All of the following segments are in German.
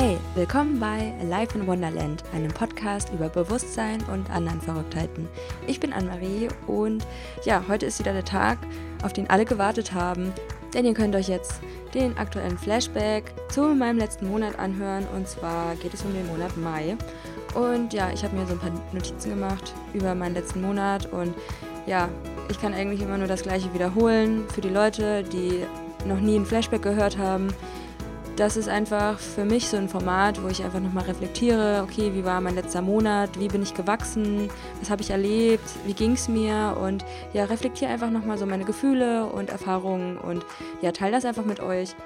Hey, willkommen bei Life in Wonderland, einem Podcast über Bewusstsein und anderen Verrücktheiten. Ich bin Anne-Marie und ja, heute ist wieder der Tag, auf den alle gewartet haben, denn ihr könnt euch jetzt den aktuellen Flashback zu meinem letzten Monat anhören und zwar geht es um den Monat Mai. Und ja, ich habe mir so ein paar Notizen gemacht über meinen letzten Monat und ja, ich kann eigentlich immer nur das gleiche wiederholen für die Leute, die noch nie ein Flashback gehört haben das ist einfach für mich so ein Format, wo ich einfach nochmal reflektiere, okay, wie war mein letzter Monat, wie bin ich gewachsen, was habe ich erlebt, wie ging es mir und ja, reflektiere einfach nochmal so meine Gefühle und Erfahrungen und ja, teile das einfach mit euch.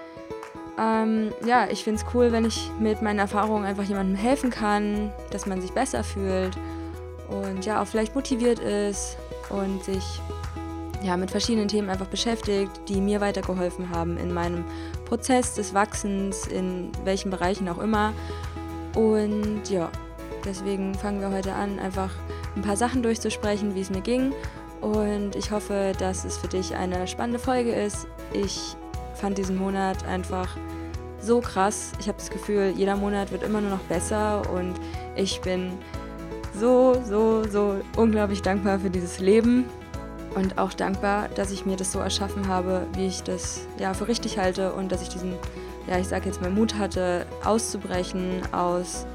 Ähm, ja, ich finde es cool, wenn ich mit meinen Erfahrungen einfach jemandem helfen kann, dass man sich besser fühlt und ja, auch vielleicht motiviert ist und sich ja, mit verschiedenen Themen einfach beschäftigt, die mir weitergeholfen haben in meinem Prozess des Wachsens, in welchen Bereichen auch immer. Und ja, deswegen fangen wir heute an, einfach ein paar Sachen durchzusprechen, wie es mir ging. Und ich hoffe, dass es für dich eine spannende Folge ist. Ich fand diesen Monat einfach so krass. Ich habe das Gefühl, jeder Monat wird immer nur noch besser und ich bin so, so, so unglaublich dankbar für dieses Leben, und auch dankbar, dass ich mir das so erschaffen habe, wie ich das ja für richtig halte und dass ich diesen, ja, ich sage jetzt mal Mut hatte, auszubrechen aus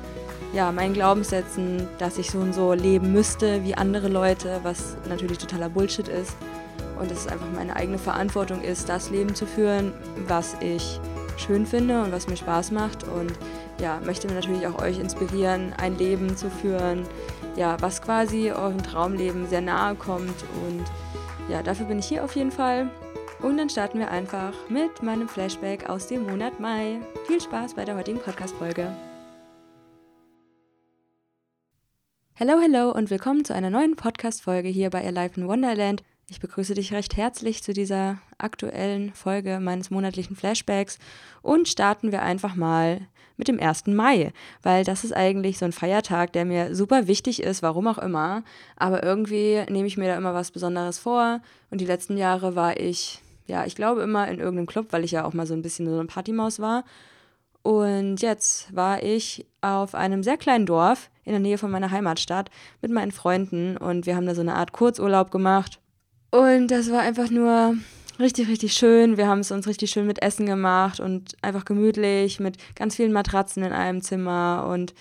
ja, meinen Glaubenssätzen, dass ich so und so leben müsste wie andere Leute, was natürlich totaler Bullshit ist. Und dass es einfach meine eigene Verantwortung ist, das Leben zu führen, was ich schön finde und was mir Spaß macht. Und ja, möchte mir natürlich auch euch inspirieren, ein Leben zu führen, ja, was quasi eurem Traumleben sehr nahe kommt und ja, dafür bin ich hier auf jeden Fall. Und dann starten wir einfach mit meinem Flashback aus dem Monat Mai. Viel Spaß bei der heutigen Podcast-Folge. Hallo, hallo und willkommen zu einer neuen Podcast-Folge hier bei Alive in Wonderland. Ich begrüße dich recht herzlich zu dieser aktuellen Folge meines monatlichen Flashbacks und starten wir einfach mal mit dem 1. Mai, weil das ist eigentlich so ein Feiertag, der mir super wichtig ist, warum auch immer. Aber irgendwie nehme ich mir da immer was Besonderes vor und die letzten Jahre war ich, ja, ich glaube immer in irgendeinem Club, weil ich ja auch mal so ein bisschen so eine Partymaus war. Und jetzt war ich auf einem sehr kleinen Dorf in der Nähe von meiner Heimatstadt mit meinen Freunden und wir haben da so eine Art Kurzurlaub gemacht und das war einfach nur richtig, richtig schön. Wir haben es uns richtig schön mit Essen gemacht und einfach gemütlich mit ganz vielen Matratzen in einem Zimmer und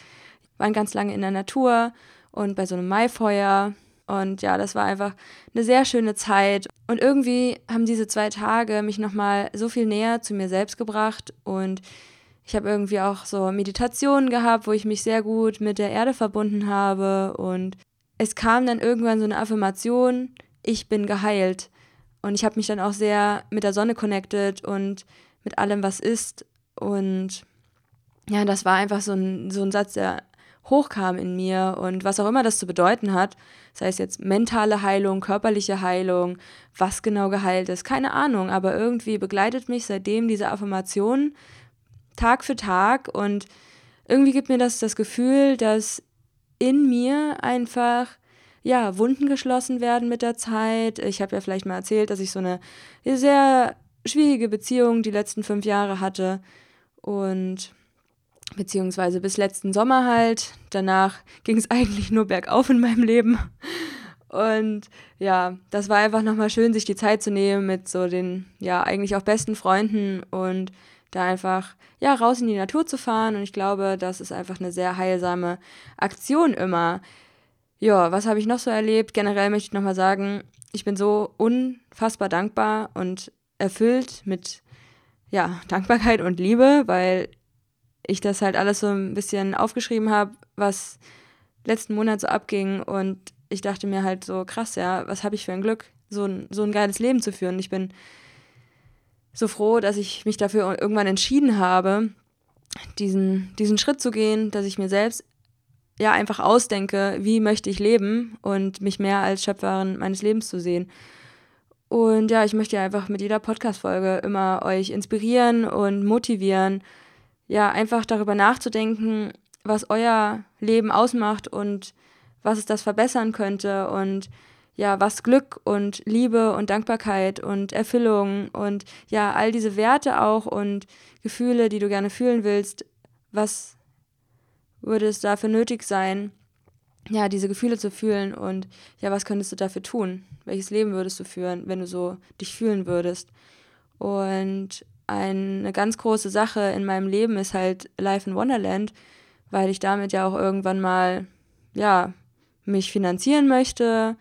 waren ganz lange in der Natur und bei so einem Maifeuer. Und ja, das war einfach eine sehr schöne Zeit. Und irgendwie haben diese zwei Tage mich nochmal so viel näher zu mir selbst gebracht. Und ich habe irgendwie auch so Meditationen gehabt, wo ich mich sehr gut mit der Erde verbunden habe. Und es kam dann irgendwann so eine Affirmation, ich bin geheilt. Und ich habe mich dann auch sehr mit der Sonne connected und mit allem, was ist. Und ja, das war einfach so ein, so ein Satz, der hochkam in mir und was auch immer das zu bedeuten hat, sei es jetzt mentale Heilung, körperliche Heilung, was genau geheilt ist, keine Ahnung, aber irgendwie begleitet mich seitdem diese Affirmation Tag für Tag und irgendwie gibt mir das das Gefühl, dass in mir einfach ja, Wunden geschlossen werden mit der Zeit. Ich habe ja vielleicht mal erzählt, dass ich so eine sehr schwierige Beziehung die letzten fünf Jahre hatte und beziehungsweise bis letzten Sommer halt. Danach ging es eigentlich nur bergauf in meinem Leben. Und ja, das war einfach nochmal schön, sich die Zeit zu nehmen mit so den, ja, eigentlich auch besten Freunden und da einfach, ja, raus in die Natur zu fahren. Und ich glaube, das ist einfach eine sehr heilsame Aktion immer. Ja, was habe ich noch so erlebt? Generell möchte ich nochmal sagen, ich bin so unfassbar dankbar und erfüllt mit ja, Dankbarkeit und Liebe, weil ich das halt alles so ein bisschen aufgeschrieben habe, was letzten Monat so abging und ich dachte mir halt so krass, ja, was habe ich für ein Glück, so ein, so ein geiles Leben zu führen. Ich bin so froh, dass ich mich dafür irgendwann entschieden habe, diesen, diesen Schritt zu gehen, dass ich mir selbst ja einfach ausdenke, wie möchte ich leben und mich mehr als Schöpferin meines Lebens zu sehen. Und ja, ich möchte ja einfach mit jeder Podcast-Folge immer euch inspirieren und motivieren, ja, einfach darüber nachzudenken, was euer Leben ausmacht und was es das verbessern könnte und ja, was Glück und Liebe und Dankbarkeit und Erfüllung und ja, all diese Werte auch und Gefühle, die du gerne fühlen willst, was würde es dafür nötig sein, ja, diese Gefühle zu fühlen und ja, was könntest du dafür tun? Welches Leben würdest du führen, wenn du so dich fühlen würdest? Und eine ganz große Sache in meinem Leben ist halt Life in Wonderland, weil ich damit ja auch irgendwann mal, ja, mich finanzieren möchte.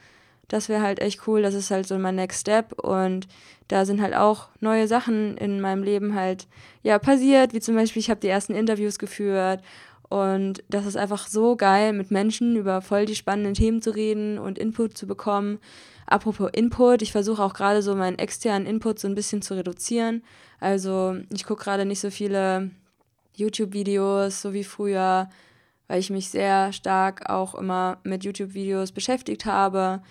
Das wäre halt echt cool. Das ist halt so mein Next Step. Und da sind halt auch neue Sachen in meinem Leben halt, ja, passiert. Wie zum Beispiel, ich habe die ersten Interviews geführt und das ist einfach so geil, mit Menschen über voll die spannenden Themen zu reden und Input zu bekommen. Apropos Input, ich versuche auch gerade so meinen externen Input so ein bisschen zu reduzieren. Also ich gucke gerade nicht so viele YouTube-Videos, so wie früher, weil ich mich sehr stark auch immer mit YouTube-Videos beschäftigt habe,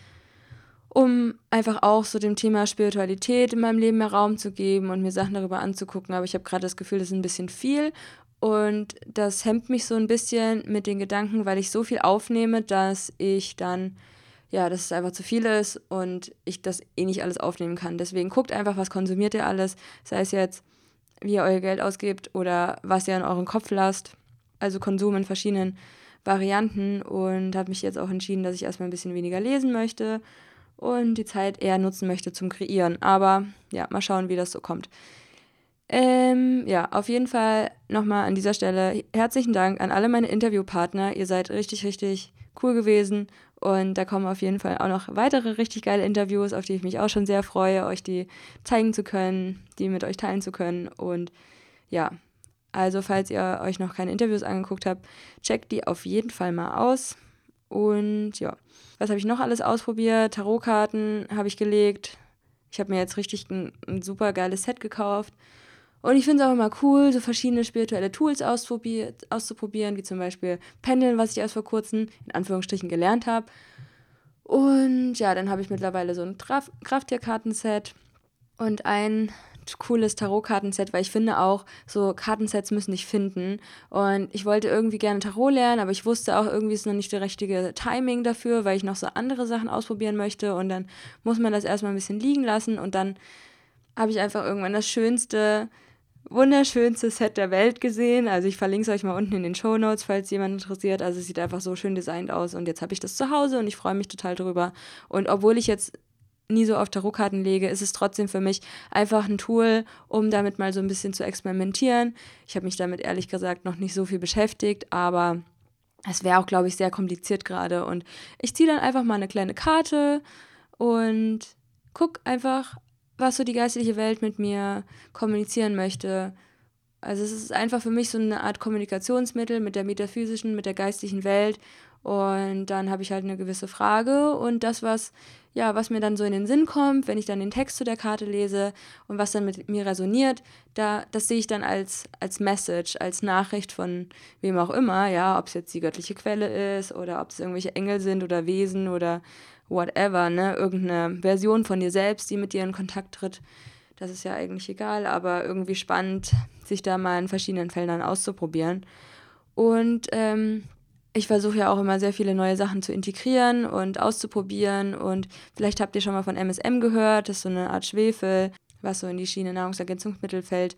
um einfach auch so dem Thema Spiritualität in meinem Leben mehr Raum zu geben und mir Sachen darüber anzugucken. Aber ich habe gerade das Gefühl, das ist ein bisschen viel und das hemmt mich so ein bisschen mit den Gedanken, weil ich so viel aufnehme, dass ich dann, ja, dass es einfach zu viel ist und ich das eh nicht alles aufnehmen kann. Deswegen guckt einfach, was konsumiert ihr alles, sei es jetzt, wie ihr euer Geld ausgebt oder was ihr in euren Kopf lasst. Also Konsum in verschiedenen Varianten und habe mich jetzt auch entschieden, dass ich erstmal ein bisschen weniger lesen möchte und die Zeit eher nutzen möchte zum Kreieren. Aber ja, mal schauen, wie das so kommt. Ähm, ja, auf jeden Fall nochmal an dieser Stelle herzlichen Dank an alle meine Interviewpartner. Ihr seid richtig, richtig cool gewesen. Und da kommen auf jeden Fall auch noch weitere richtig geile Interviews, auf die ich mich auch schon sehr freue, euch die zeigen zu können, die mit euch teilen zu können. Und ja, also falls ihr euch noch keine Interviews angeguckt habt, checkt die auf jeden Fall mal aus. Und ja, was habe ich noch alles ausprobiert? Tarotkarten habe ich gelegt. Ich habe mir jetzt richtig ein, ein super geiles Set gekauft. Und ich finde es auch immer cool, so verschiedene spirituelle Tools auszuprobieren, wie zum Beispiel Pendeln, was ich erst vor kurzem in Anführungsstrichen gelernt habe. Und ja, dann habe ich mittlerweile so ein Traf Krafttierkartenset und ein cooles Tarotkartenset, weil ich finde auch, so Kartensets müssen dich finden. Und ich wollte irgendwie gerne Tarot lernen, aber ich wusste auch, irgendwie ist noch nicht der richtige Timing dafür, weil ich noch so andere Sachen ausprobieren möchte. Und dann muss man das erstmal ein bisschen liegen lassen. Und dann habe ich einfach irgendwann das schönste wunderschönste Set der Welt gesehen. Also ich verlinke es euch mal unten in den Show Notes, falls jemand interessiert. Also es sieht einfach so schön designt aus und jetzt habe ich das zu Hause und ich freue mich total drüber. Und obwohl ich jetzt nie so auf Tarotkarten lege, ist es trotzdem für mich einfach ein Tool, um damit mal so ein bisschen zu experimentieren. Ich habe mich damit ehrlich gesagt noch nicht so viel beschäftigt, aber es wäre auch, glaube ich, sehr kompliziert gerade. Und ich ziehe dann einfach mal eine kleine Karte und gucke einfach was so die geistliche Welt mit mir kommunizieren möchte. Also es ist einfach für mich so eine Art Kommunikationsmittel mit der metaphysischen, mit der geistlichen Welt. Und dann habe ich halt eine gewisse Frage und das, was, ja, was mir dann so in den Sinn kommt, wenn ich dann den Text zu der Karte lese und was dann mit mir resoniert, da, das sehe ich dann als, als Message, als Nachricht von wem auch immer, ja, ob es jetzt die göttliche Quelle ist oder ob es irgendwelche Engel sind oder Wesen oder whatever, ne, irgendeine Version von dir selbst, die mit dir in Kontakt tritt. Das ist ja eigentlich egal, aber irgendwie spannend, sich da mal in verschiedenen Feldern auszuprobieren. Und ähm, ich versuche ja auch immer sehr viele neue Sachen zu integrieren und auszuprobieren. Und vielleicht habt ihr schon mal von MSM gehört, das ist so eine Art Schwefel, was so in die Schiene Nahrungsergänzungsmittel fällt.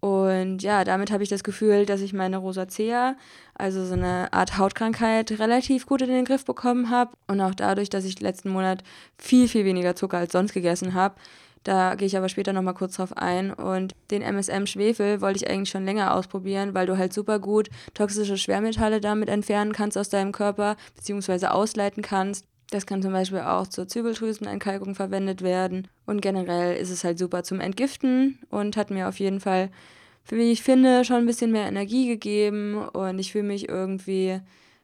Und ja, damit habe ich das Gefühl, dass ich meine Rosacea, also so eine Art Hautkrankheit, relativ gut in den Griff bekommen habe. Und auch dadurch, dass ich letzten Monat viel, viel weniger Zucker als sonst gegessen habe. Da gehe ich aber später nochmal kurz drauf ein. Und den MSM-Schwefel wollte ich eigentlich schon länger ausprobieren, weil du halt super gut toxische Schwermetalle damit entfernen kannst aus deinem Körper, beziehungsweise ausleiten kannst. Das kann zum Beispiel auch zur Zwiebeltrüsenentkalkung verwendet werden. Und generell ist es halt super zum Entgiften und hat mir auf jeden Fall, wie ich finde, schon ein bisschen mehr Energie gegeben. Und ich fühle mich irgendwie,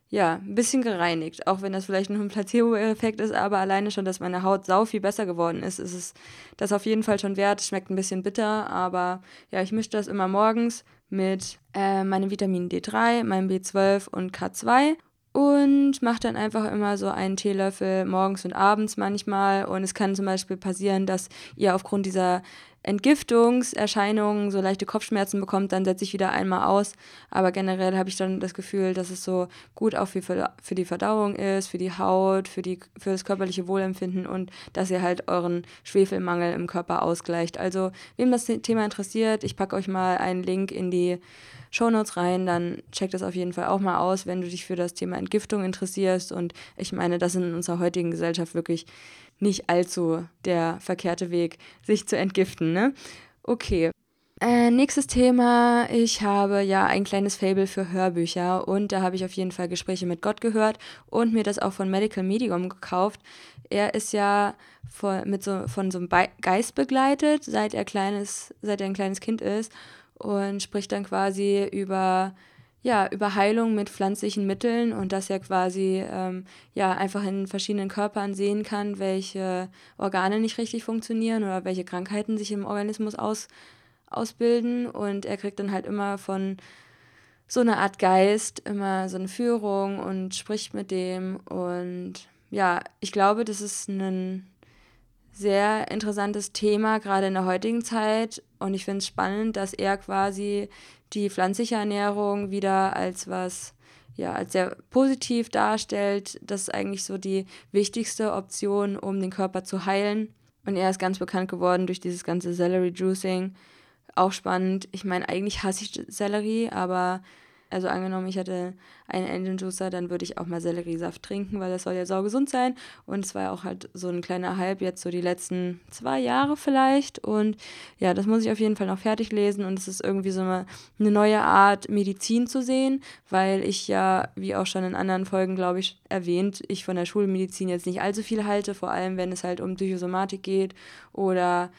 ja, ein bisschen gereinigt. Auch wenn das vielleicht nur ein Placebo-Effekt ist, aber alleine schon, dass meine Haut sau viel besser geworden ist, ist es das auf jeden Fall schon wert. Schmeckt ein bisschen bitter, aber ja, ich mische das immer morgens mit äh, meinem Vitamin D3, meinem B12 und K2 und mache dann einfach immer so einen Teelöffel morgens und abends manchmal. Und es kann zum Beispiel passieren, dass ihr aufgrund dieser Entgiftungserscheinungen, so leichte Kopfschmerzen bekommt, dann setze ich wieder einmal aus. Aber generell habe ich dann das Gefühl, dass es so gut auch für, die Verdauung ist, für die Haut, für, die, für das körperliche Wohlempfinden und dass ihr halt euren Schwefelmangel im Körper ausgleicht. Also, wem das Thema interessiert, ich packe euch mal einen Link in die Shownotes rein, dann check das auf jeden Fall auch mal aus, wenn du dich für das Thema Entgiftung interessierst. Und ich meine, das ist in unserer heutigen Gesellschaft wirklich nicht allzu der verkehrte Weg, sich zu entgiften. Ne? Okay. Äh, nächstes Thema. Ich habe ja ein kleines Fable für Hörbücher und da habe ich auf jeden Fall Gespräche mit Gott gehört und mir das auch von Medical Medium gekauft. Er ist ja von, mit so, von so einem Geist begleitet, seit er, kleines, seit er ein kleines Kind ist und spricht dann quasi über ja, über Heilung mit pflanzlichen Mitteln und dass er quasi ähm, ja, einfach in verschiedenen Körpern sehen kann, welche Organe nicht richtig funktionieren oder welche Krankheiten sich im Organismus aus, ausbilden. Und er kriegt dann halt immer von so einer Art Geist immer so eine Führung und spricht mit dem. Und ja, ich glaube, das ist ein sehr interessantes Thema, gerade in der heutigen Zeit. Und ich finde es spannend, dass er quasi die pflanzliche Ernährung wieder als was, ja, als sehr positiv darstellt. Das ist eigentlich so die wichtigste Option, um den Körper zu heilen. Und er ist ganz bekannt geworden durch dieses ganze Celery Juicing. Auch spannend. Ich meine, eigentlich hasse ich Sellerie, aber also angenommen, ich hätte einen Engine Juicer, dann würde ich auch mal Selleriesaft trinken, weil das soll ja saugesund sein. Und es war ja auch halt so ein kleiner Hype jetzt so die letzten zwei Jahre vielleicht. Und ja, das muss ich auf jeden Fall noch fertig lesen. Und es ist irgendwie so eine, eine neue Art, Medizin zu sehen, weil ich ja, wie auch schon in anderen Folgen, glaube ich, erwähnt, ich von der Schulmedizin jetzt nicht allzu viel halte, vor allem wenn es halt um Psychosomatik geht oder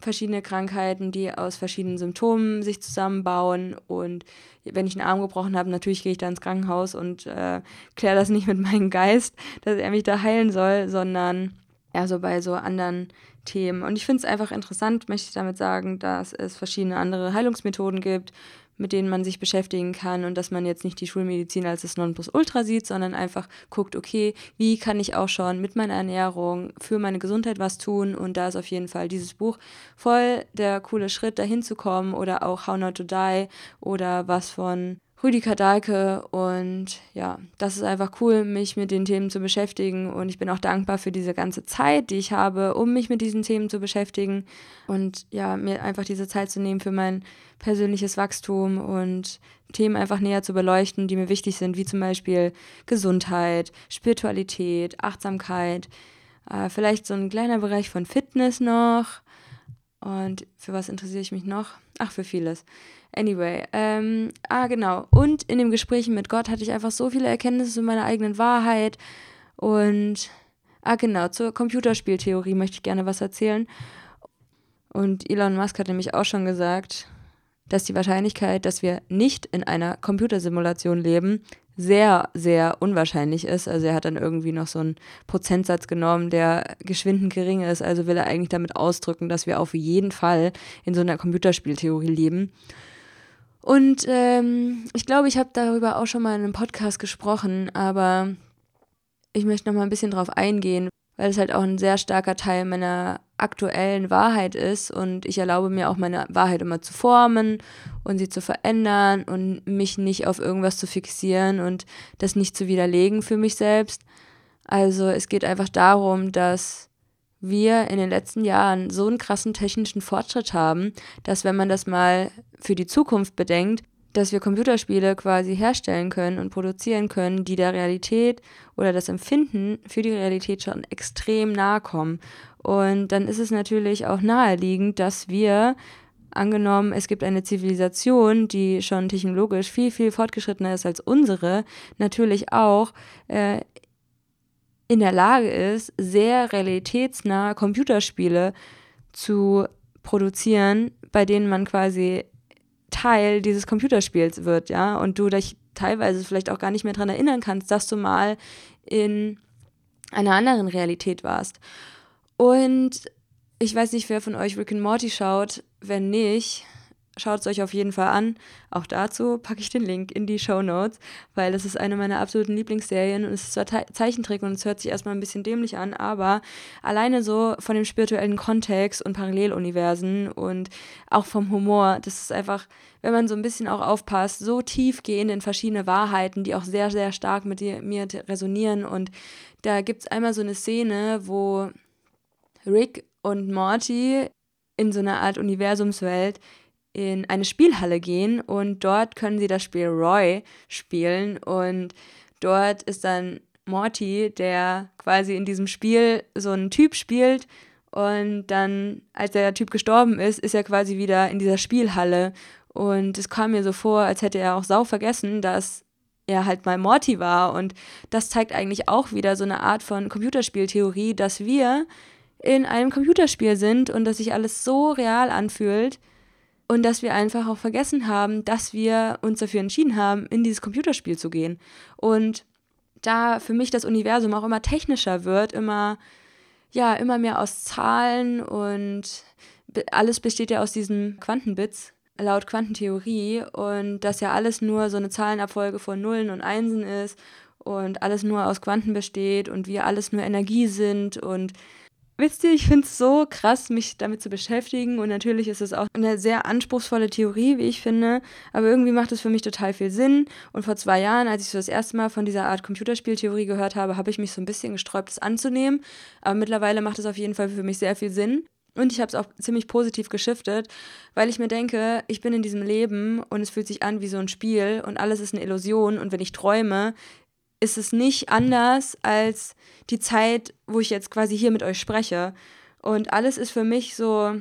verschiedene Krankheiten, die aus verschiedenen Symptomen sich zusammenbauen. Und wenn ich einen Arm gebrochen habe, natürlich gehe ich da ins Krankenhaus und äh, kläre das nicht mit meinem Geist, dass er mich da heilen soll, sondern eher so bei so anderen Themen. Und ich finde es einfach interessant, möchte ich damit sagen, dass es verschiedene andere Heilungsmethoden gibt, mit denen man sich beschäftigen kann und dass man jetzt nicht die Schulmedizin als das Nonplusultra sieht, sondern einfach guckt, okay, wie kann ich auch schon mit meiner Ernährung für meine Gesundheit was tun? Und da ist auf jeden Fall dieses Buch voll der coole Schritt, dahin zu kommen oder auch How Not to Die oder was von Rüdiger Dahlke und ja, das ist einfach cool, mich mit den Themen zu beschäftigen und ich bin auch dankbar für diese ganze Zeit, die ich habe, um mich mit diesen Themen zu beschäftigen und ja, mir einfach diese Zeit zu nehmen für mein persönliches Wachstum und Themen einfach näher zu beleuchten, die mir wichtig sind, wie zum Beispiel Gesundheit, Spiritualität, Achtsamkeit, äh, vielleicht so ein kleiner Bereich von Fitness noch und für was interessiere ich mich noch? Ach, für vieles. Anyway, ähm, ah genau. Und in dem Gespräch mit Gott hatte ich einfach so viele Erkenntnisse zu meiner eigenen Wahrheit. Und, ah genau, zur Computerspieltheorie möchte ich gerne was erzählen. Und Elon Musk hat nämlich auch schon gesagt, dass die Wahrscheinlichkeit, dass wir nicht in einer Computersimulation leben, sehr, sehr unwahrscheinlich ist. Also er hat dann irgendwie noch so einen Prozentsatz genommen, der geschwindend gering ist. Also will er eigentlich damit ausdrücken, dass wir auf jeden Fall in so einer Computerspieltheorie leben. Und ähm, ich glaube, ich habe darüber auch schon mal in einem Podcast gesprochen, aber ich möchte noch mal ein bisschen drauf eingehen, weil es halt auch ein sehr starker Teil meiner aktuellen Wahrheit ist und ich erlaube mir auch meine Wahrheit immer zu formen und sie zu verändern und mich nicht auf irgendwas zu fixieren und das nicht zu widerlegen für mich selbst. Also es geht einfach darum, dass wir in den letzten Jahren so einen krassen technischen Fortschritt haben, dass wenn man das mal für die Zukunft bedenkt, dass wir Computerspiele quasi herstellen können und produzieren können, die der Realität oder das Empfinden für die Realität schon extrem nahe kommen. Und dann ist es natürlich auch naheliegend, dass wir, angenommen, es gibt eine Zivilisation, die schon technologisch viel, viel fortgeschrittener ist als unsere, natürlich auch äh, in der Lage ist, sehr realitätsnahe Computerspiele zu produzieren, bei denen man quasi Teil dieses Computerspiels wird, ja, und du dich teilweise vielleicht auch gar nicht mehr daran erinnern kannst, dass du mal in einer anderen Realität warst. Und ich weiß nicht, wer von euch Rick and Morty schaut. Wenn nicht, schaut es euch auf jeden Fall an. Auch dazu packe ich den Link in die Show Notes, weil das ist eine meiner absoluten Lieblingsserien und es ist zwar Zeichentrick und es hört sich erstmal ein bisschen dämlich an, aber alleine so von dem spirituellen Kontext und Paralleluniversen und auch vom Humor, das ist einfach, wenn man so ein bisschen auch aufpasst, so tiefgehend in verschiedene Wahrheiten, die auch sehr, sehr stark mit mir resonieren und da gibt es einmal so eine Szene, wo Rick und Morty in so einer Art Universumswelt in eine Spielhalle gehen und dort können sie das Spiel Roy spielen und dort ist dann Morty, der quasi in diesem Spiel so einen Typ spielt und dann, als der Typ gestorben ist, ist er quasi wieder in dieser Spielhalle und es kam mir so vor, als hätte er auch sau vergessen, dass er halt mal Morty war und das zeigt eigentlich auch wieder so eine Art von Computerspieltheorie, dass wir in einem Computerspiel sind und dass sich alles so real anfühlt und dass wir einfach auch vergessen haben, dass wir uns dafür entschieden haben, in dieses Computerspiel zu gehen. Und da für mich das Universum auch immer technischer wird, immer ja, immer mehr aus Zahlen und alles besteht ja aus diesen Quantenbits laut Quantentheorie und dass ja alles nur so eine Zahlenabfolge von Nullen und Einsen ist und alles nur aus Quanten besteht und wir alles nur Energie sind und Wisst ihr, ich finde es so krass, mich damit zu beschäftigen. Und natürlich ist es auch eine sehr anspruchsvolle Theorie, wie ich finde, aber irgendwie macht es für mich total viel Sinn. Und vor zwei Jahren, als ich so das erste Mal von dieser Art Computerspieltheorie gehört habe, habe ich mich so ein bisschen gesträubt, es anzunehmen, aber mittlerweile macht es auf jeden Fall für mich sehr viel Sinn. Und ich habe es auch ziemlich positiv geschiftet, weil ich mir denke, ich bin in diesem Leben und es fühlt sich an wie so ein Spiel und alles ist eine Illusion. Und wenn ich träume, ist es nicht anders als die Zeit, wo ich jetzt quasi hier mit euch spreche. Und alles ist für mich so,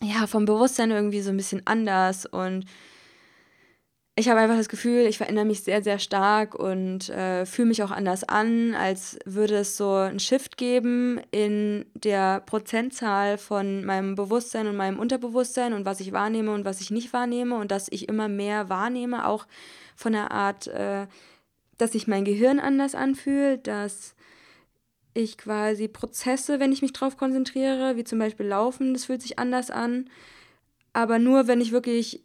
ja, vom Bewusstsein irgendwie so ein bisschen anders. Und ich habe einfach das Gefühl, ich verändere mich sehr, sehr stark und äh, fühle mich auch anders an, als würde es so einen Shift geben in der Prozentzahl von meinem Bewusstsein und meinem Unterbewusstsein und was ich wahrnehme und was ich nicht wahrnehme und dass ich immer mehr wahrnehme, auch von der Art, äh, dass sich mein Gehirn anders anfühlt, dass ich quasi Prozesse, wenn ich mich drauf konzentriere, wie zum Beispiel Laufen, das fühlt sich anders an. Aber nur, wenn ich wirklich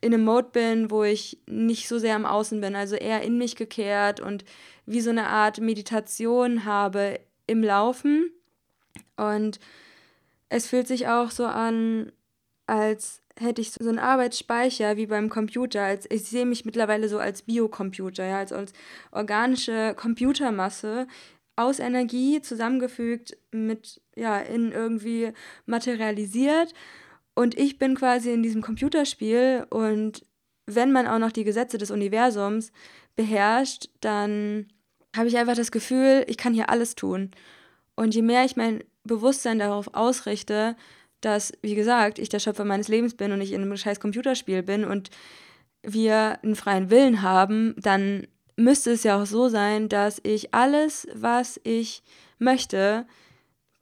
in einem Mode bin, wo ich nicht so sehr am Außen bin, also eher in mich gekehrt und wie so eine Art Meditation habe im Laufen. Und es fühlt sich auch so an, als hätte ich so einen Arbeitsspeicher wie beim Computer. Als, ich sehe mich mittlerweile so als Biocomputer, ja, als, als organische Computermasse aus Energie zusammengefügt mit, ja, in irgendwie materialisiert. Und ich bin quasi in diesem Computerspiel und wenn man auch noch die Gesetze des Universums beherrscht, dann habe ich einfach das Gefühl, ich kann hier alles tun. Und je mehr ich mein Bewusstsein darauf ausrichte, dass, wie gesagt, ich der Schöpfer meines Lebens bin und ich in einem scheiß Computerspiel bin und wir einen freien Willen haben, dann müsste es ja auch so sein, dass ich alles, was ich möchte,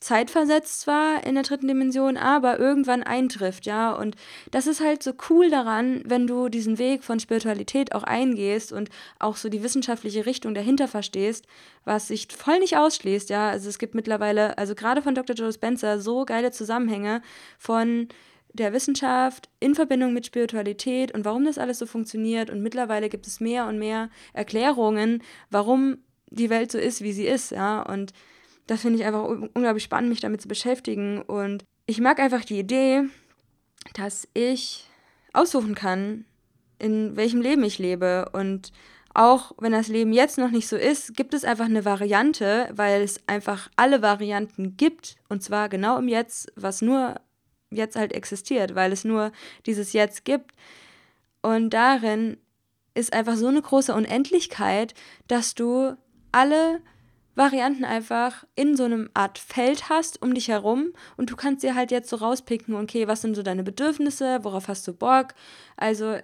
zeitversetzt zwar in der dritten Dimension, aber irgendwann eintrifft, ja. Und das ist halt so cool daran, wenn du diesen Weg von Spiritualität auch eingehst und auch so die wissenschaftliche Richtung dahinter verstehst, was sich voll nicht ausschließt, ja. Also es gibt mittlerweile, also gerade von Dr. Joe Spencer, so geile Zusammenhänge von der Wissenschaft in Verbindung mit Spiritualität und warum das alles so funktioniert. Und mittlerweile gibt es mehr und mehr Erklärungen, warum die Welt so ist, wie sie ist, ja. Und das finde ich einfach unglaublich spannend, mich damit zu beschäftigen. Und ich mag einfach die Idee, dass ich aussuchen kann, in welchem Leben ich lebe. Und auch wenn das Leben jetzt noch nicht so ist, gibt es einfach eine Variante, weil es einfach alle Varianten gibt. Und zwar genau im Jetzt, was nur jetzt halt existiert, weil es nur dieses Jetzt gibt. Und darin ist einfach so eine große Unendlichkeit, dass du alle Varianten einfach in so einem Art Feld hast um dich herum und du kannst dir halt jetzt so rauspicken, okay, was sind so deine Bedürfnisse, worauf hast du Bock? Also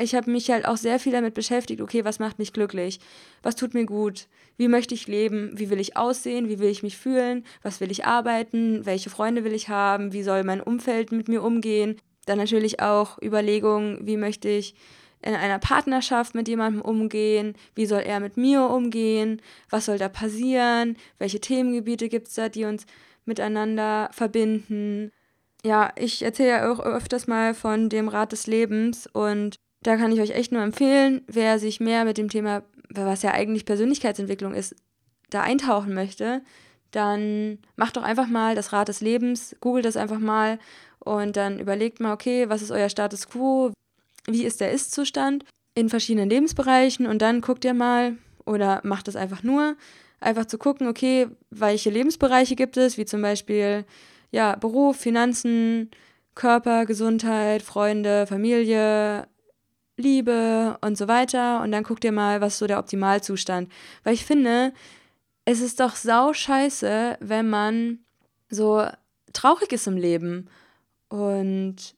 ich habe mich halt auch sehr viel damit beschäftigt, okay, was macht mich glücklich? Was tut mir gut? Wie möchte ich leben? Wie will ich aussehen? Wie will ich mich fühlen? Was will ich arbeiten? Welche Freunde will ich haben? Wie soll mein Umfeld mit mir umgehen? Dann natürlich auch Überlegungen, wie möchte ich in einer Partnerschaft mit jemandem umgehen? Wie soll er mit mir umgehen? Was soll da passieren? Welche Themengebiete gibt es da, die uns miteinander verbinden? ja, ich erzähle ja auch öfters mal von dem Rat des Lebens und da kann ich euch echt nur empfehlen, wer sich mehr mit dem Thema, was ja eigentlich Persönlichkeitsentwicklung ist, da eintauchen möchte, dann macht doch einfach mal das Rad des Lebens, googelt das einfach mal und dann überlegt mal, okay, was ist euer Status quo, wie ist der Ist-Zustand in verschiedenen Lebensbereichen und dann guckt ihr mal oder macht es einfach nur, einfach zu gucken, okay, welche Lebensbereiche gibt es, wie zum Beispiel ja, Beruf, Finanzen, Körper, Gesundheit, Freunde, Familie, Liebe und so weiter. Und dann guckt ihr mal, was so der Optimalzustand. Weil ich finde, es ist doch sau scheiße, wenn man so traurig ist im Leben und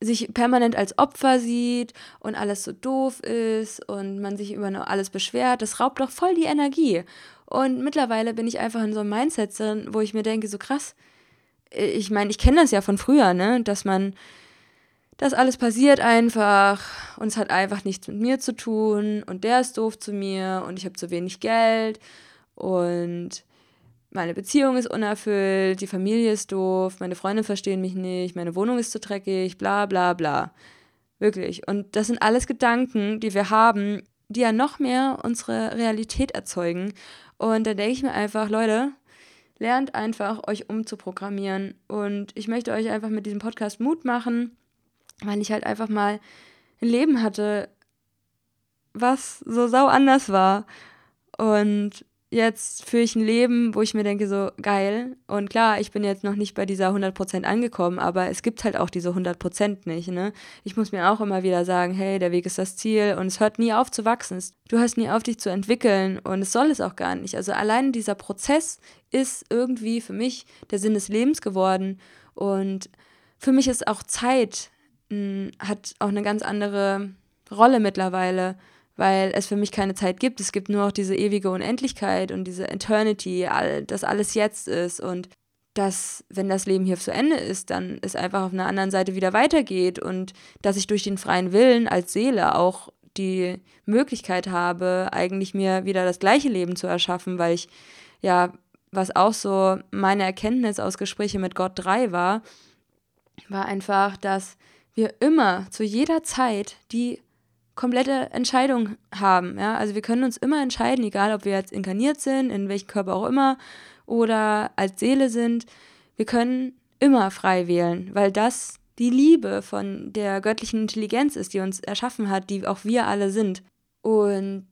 sich permanent als Opfer sieht und alles so doof ist und man sich über alles beschwert, das raubt doch voll die Energie. Und mittlerweile bin ich einfach in so einem Mindset drin, wo ich mir denke, so krass, ich meine, ich kenne das ja von früher, ne, dass man, das alles passiert einfach und es hat einfach nichts mit mir zu tun und der ist doof zu mir und ich habe zu wenig Geld und meine Beziehung ist unerfüllt, die Familie ist doof, meine Freunde verstehen mich nicht, meine Wohnung ist zu dreckig, bla bla bla. Wirklich. Und das sind alles Gedanken, die wir haben, die ja noch mehr unsere Realität erzeugen. Und da denke ich mir einfach, Leute, lernt einfach, euch umzuprogrammieren. Und ich möchte euch einfach mit diesem Podcast Mut machen, weil ich halt einfach mal ein Leben hatte, was so sau anders war. Und jetzt führe ich ein Leben, wo ich mir denke, so geil. Und klar, ich bin jetzt noch nicht bei dieser 100% angekommen, aber es gibt halt auch diese 100% nicht. Ne? Ich muss mir auch immer wieder sagen, hey, der Weg ist das Ziel und es hört nie auf zu wachsen. Du hörst nie auf, dich zu entwickeln und es soll es auch gar nicht. Also allein dieser Prozess ist irgendwie für mich der Sinn des Lebens geworden. Und für mich ist auch Zeit, mh, hm, hat auch eine ganz andere Rolle mittlerweile weil es für mich keine Zeit gibt. Es gibt nur noch diese ewige Unendlichkeit und diese Eternity, all, dass alles jetzt ist und dass, wenn das Leben hier zu Ende ist, dann es einfach auf einer anderen Seite wieder weitergeht und dass ich durch den freien Willen als Seele auch die Möglichkeit habe, eigentlich mir wieder das gleiche Leben zu erschaffen, weil ich ja, was auch so meine Erkenntnis aus Gespräche mit Gott 3 war, war einfach, dass wir immer zu jeder Zeit die komplette Entscheidung haben. Ja? Also wir können uns immer entscheiden, egal ob wir jetzt inkarniert sind, in welchem Körper auch immer, oder als Seele sind. Wir können immer frei wählen, weil das die Liebe von der göttlichen Intelligenz ist, die uns erschaffen hat, die auch wir alle sind. Und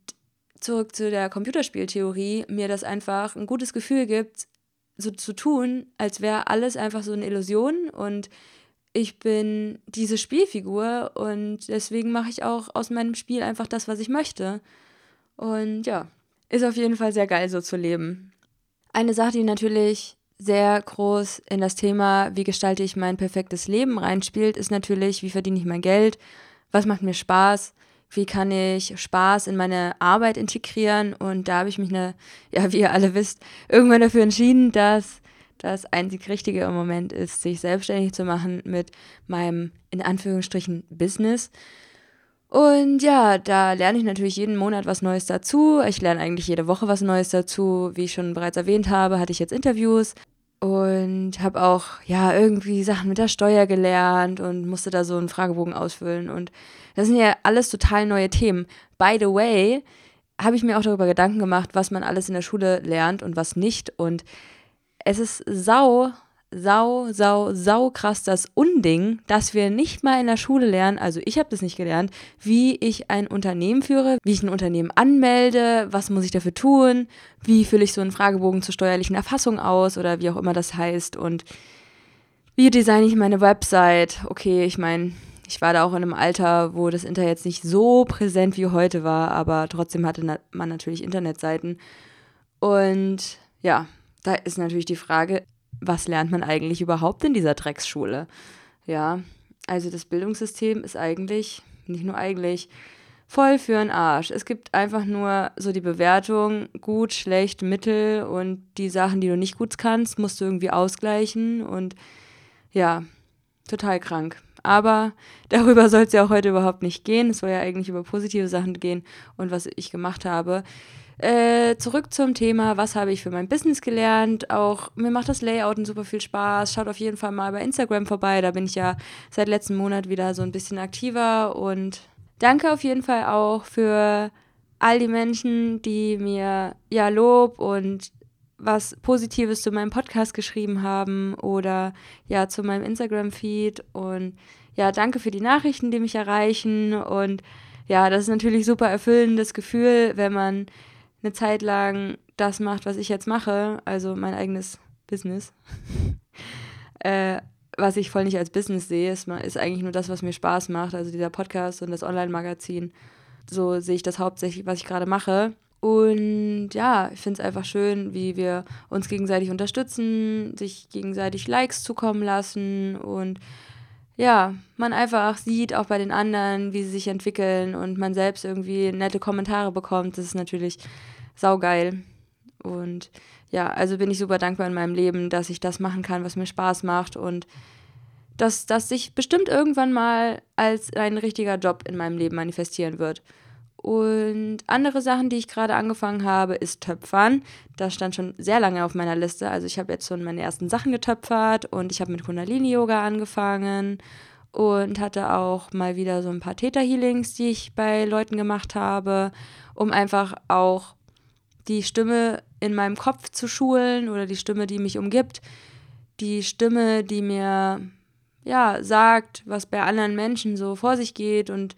zurück zu der Computerspieltheorie, mir das einfach ein gutes Gefühl gibt, so zu tun, als wäre alles einfach so eine Illusion und ich bin diese Spielfigur und deswegen mache ich auch aus meinem Spiel einfach das, was ich möchte. Und ja, ist auf jeden Fall sehr geil, so zu leben. Eine Sache, die natürlich sehr groß in das Thema, wie gestalte ich mein perfektes Leben reinspielt, ist natürlich, wie verdiene ich mein Geld, was macht mir Spaß, wie kann ich Spaß in meine Arbeit integrieren. Und da habe ich mich, eine, ja, wie ihr alle wisst, irgendwann dafür entschieden, dass das einzig Richtige im Moment ist, sich selbstständig zu machen mit meinem, in Anführungsstrichen, Business. Und ja, da lerne ich natürlich jeden Monat was Neues dazu. Ich lerne eigentlich jede Woche was Neues dazu. Wie ich schon bereits erwähnt habe, hatte ich jetzt Interviews und habe auch ja irgendwie Sachen mit der Steuer gelernt und musste da so einen Fragebogen ausfüllen. Und das sind ja alles total neue Themen. By the way, habe ich mir auch darüber Gedanken gemacht, was man alles in der Schule lernt und was nicht. Und es ist sau, sau, sau, sau krass das Unding, dass wir nicht mal in der Schule lernen, also ich habe das nicht gelernt, wie ich ein Unternehmen führe, wie ich ein Unternehmen anmelde, was muss ich dafür tun, wie fülle ich so einen Fragebogen zur steuerlichen Erfassung aus oder wie auch immer das heißt und wie designe ich meine Website. Okay, ich meine, ich war da auch in einem Alter, wo das Internet nicht so präsent wie heute war, aber trotzdem hatte man natürlich Internetseiten. Und ja, da ist natürlich die Frage, was lernt man eigentlich überhaupt in dieser Drecksschule? Ja, also das Bildungssystem ist eigentlich, nicht nur eigentlich, voll für einen Arsch. Es gibt einfach nur so die Bewertung, gut, schlecht, mittel und die Sachen, die du nicht gut kannst, musst du irgendwie ausgleichen und ja, total krank. Aber darüber soll es ja auch heute überhaupt nicht gehen. Es soll ja eigentlich über positive Sachen gehen und was ich gemacht habe. Äh, zurück zum Thema, was habe ich für mein Business gelernt? Auch mir macht das Layouten super viel Spaß. Schaut auf jeden Fall mal bei Instagram vorbei. Da bin ich ja seit letztem Monat wieder so ein bisschen aktiver. Und danke auf jeden Fall auch für all die Menschen, die mir ja Lob und was Positives zu meinem Podcast geschrieben haben oder ja zu meinem Instagram-Feed. Und ja, danke für die Nachrichten, die mich erreichen. Und ja, das ist natürlich super erfüllendes Gefühl, wenn man eine Zeit lang das macht, was ich jetzt mache, also mein eigenes Business. äh, was ich voll nicht als Business sehe, ist, ist eigentlich nur das, was mir Spaß macht, also dieser Podcast und das Online-Magazin. So sehe ich das hauptsächlich, was ich gerade mache. Und ja, ich finde es einfach schön, wie wir uns gegenseitig unterstützen, sich gegenseitig Likes zukommen lassen und ja, man einfach sieht auch bei den anderen, wie sie sich entwickeln und man selbst irgendwie nette Kommentare bekommt. Das ist natürlich saugeil. Und ja, also bin ich super dankbar in meinem Leben, dass ich das machen kann, was mir Spaß macht und dass das sich bestimmt irgendwann mal als ein richtiger Job in meinem Leben manifestieren wird. Und andere Sachen, die ich gerade angefangen habe, ist Töpfern. Das stand schon sehr lange auf meiner Liste. Also ich habe jetzt schon meine ersten Sachen getöpfert und ich habe mit Kundalini-Yoga angefangen und hatte auch mal wieder so ein paar Theta-Healings, die ich bei Leuten gemacht habe, um einfach auch die Stimme in meinem Kopf zu schulen oder die Stimme, die mich umgibt, die Stimme, die mir ja sagt, was bei anderen Menschen so vor sich geht und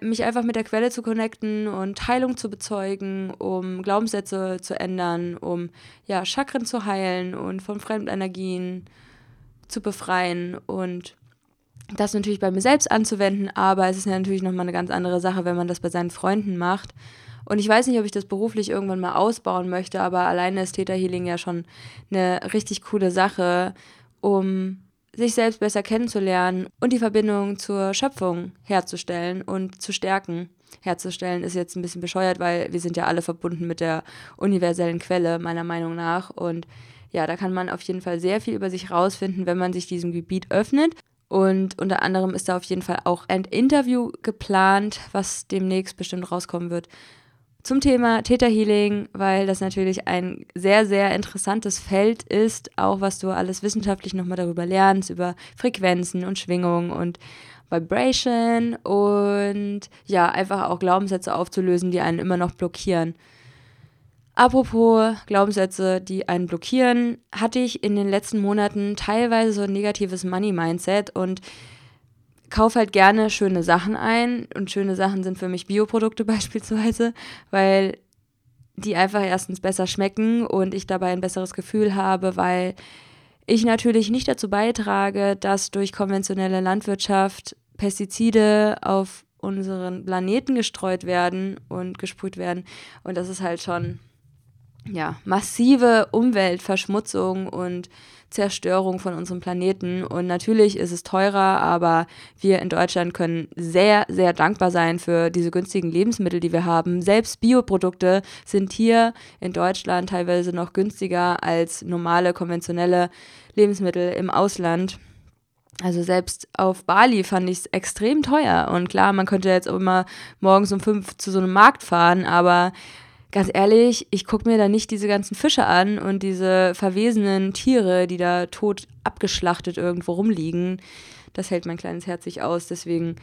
mich einfach mit der Quelle zu connecten und Heilung zu bezeugen, um Glaubenssätze zu ändern, um ja Chakren zu heilen und von Fremdenergien zu befreien und das natürlich bei mir selbst anzuwenden, aber es ist natürlich nochmal eine ganz andere Sache, wenn man das bei seinen Freunden macht. Und ich weiß nicht, ob ich das beruflich irgendwann mal ausbauen möchte, aber alleine ist Theta Healing ja schon eine richtig coole Sache, um sich selbst besser kennenzulernen und die Verbindung zur Schöpfung herzustellen und zu stärken. Herzustellen ist jetzt ein bisschen bescheuert, weil wir sind ja alle verbunden mit der universellen Quelle, meiner Meinung nach. Und ja, da kann man auf jeden Fall sehr viel über sich rausfinden, wenn man sich diesem Gebiet öffnet. Und unter anderem ist da auf jeden Fall auch ein Interview geplant, was demnächst bestimmt rauskommen wird, zum Thema Theta Healing, weil das natürlich ein sehr, sehr interessantes Feld ist, auch was du alles wissenschaftlich nochmal darüber lernst, über Frequenzen und Schwingungen und Vibration und ja, einfach auch Glaubenssätze aufzulösen, die einen immer noch blockieren. Apropos Glaubenssätze, die einen blockieren, hatte ich in den letzten Monaten teilweise so ein negatives Money-Mindset und kaufe halt gerne schöne Sachen ein und schöne Sachen sind für mich Bioprodukte beispielsweise, weil die einfach erstens besser schmecken und ich dabei ein besseres Gefühl habe, weil ich natürlich nicht dazu beitrage, dass durch konventionelle Landwirtschaft Pestizide auf unseren Planeten gestreut werden und gesprüht werden. Und das ist halt schon ja, massive Umweltverschmutzung und Zerstörung von unserem Planeten. Und natürlich ist es teurer, aber wir in Deutschland können sehr, sehr dankbar sein für diese günstigen Lebensmittel, die wir haben. Selbst Bioprodukte sind hier in Deutschland teilweise noch günstiger als normale, konventionelle Lebensmittel im Ausland. Also selbst auf Bali fand ich es extrem teuer. Und klar, man könnte jetzt auch immer morgens um fünf zu so einem Markt fahren, aber ganz ehrlich, ich gucke mir da nicht diese ganzen Fische an und diese verwesenen Tiere, die da tot abgeschlachtet irgendwo rumliegen. Das hält mein kleines Herz sich aus. Deswegen,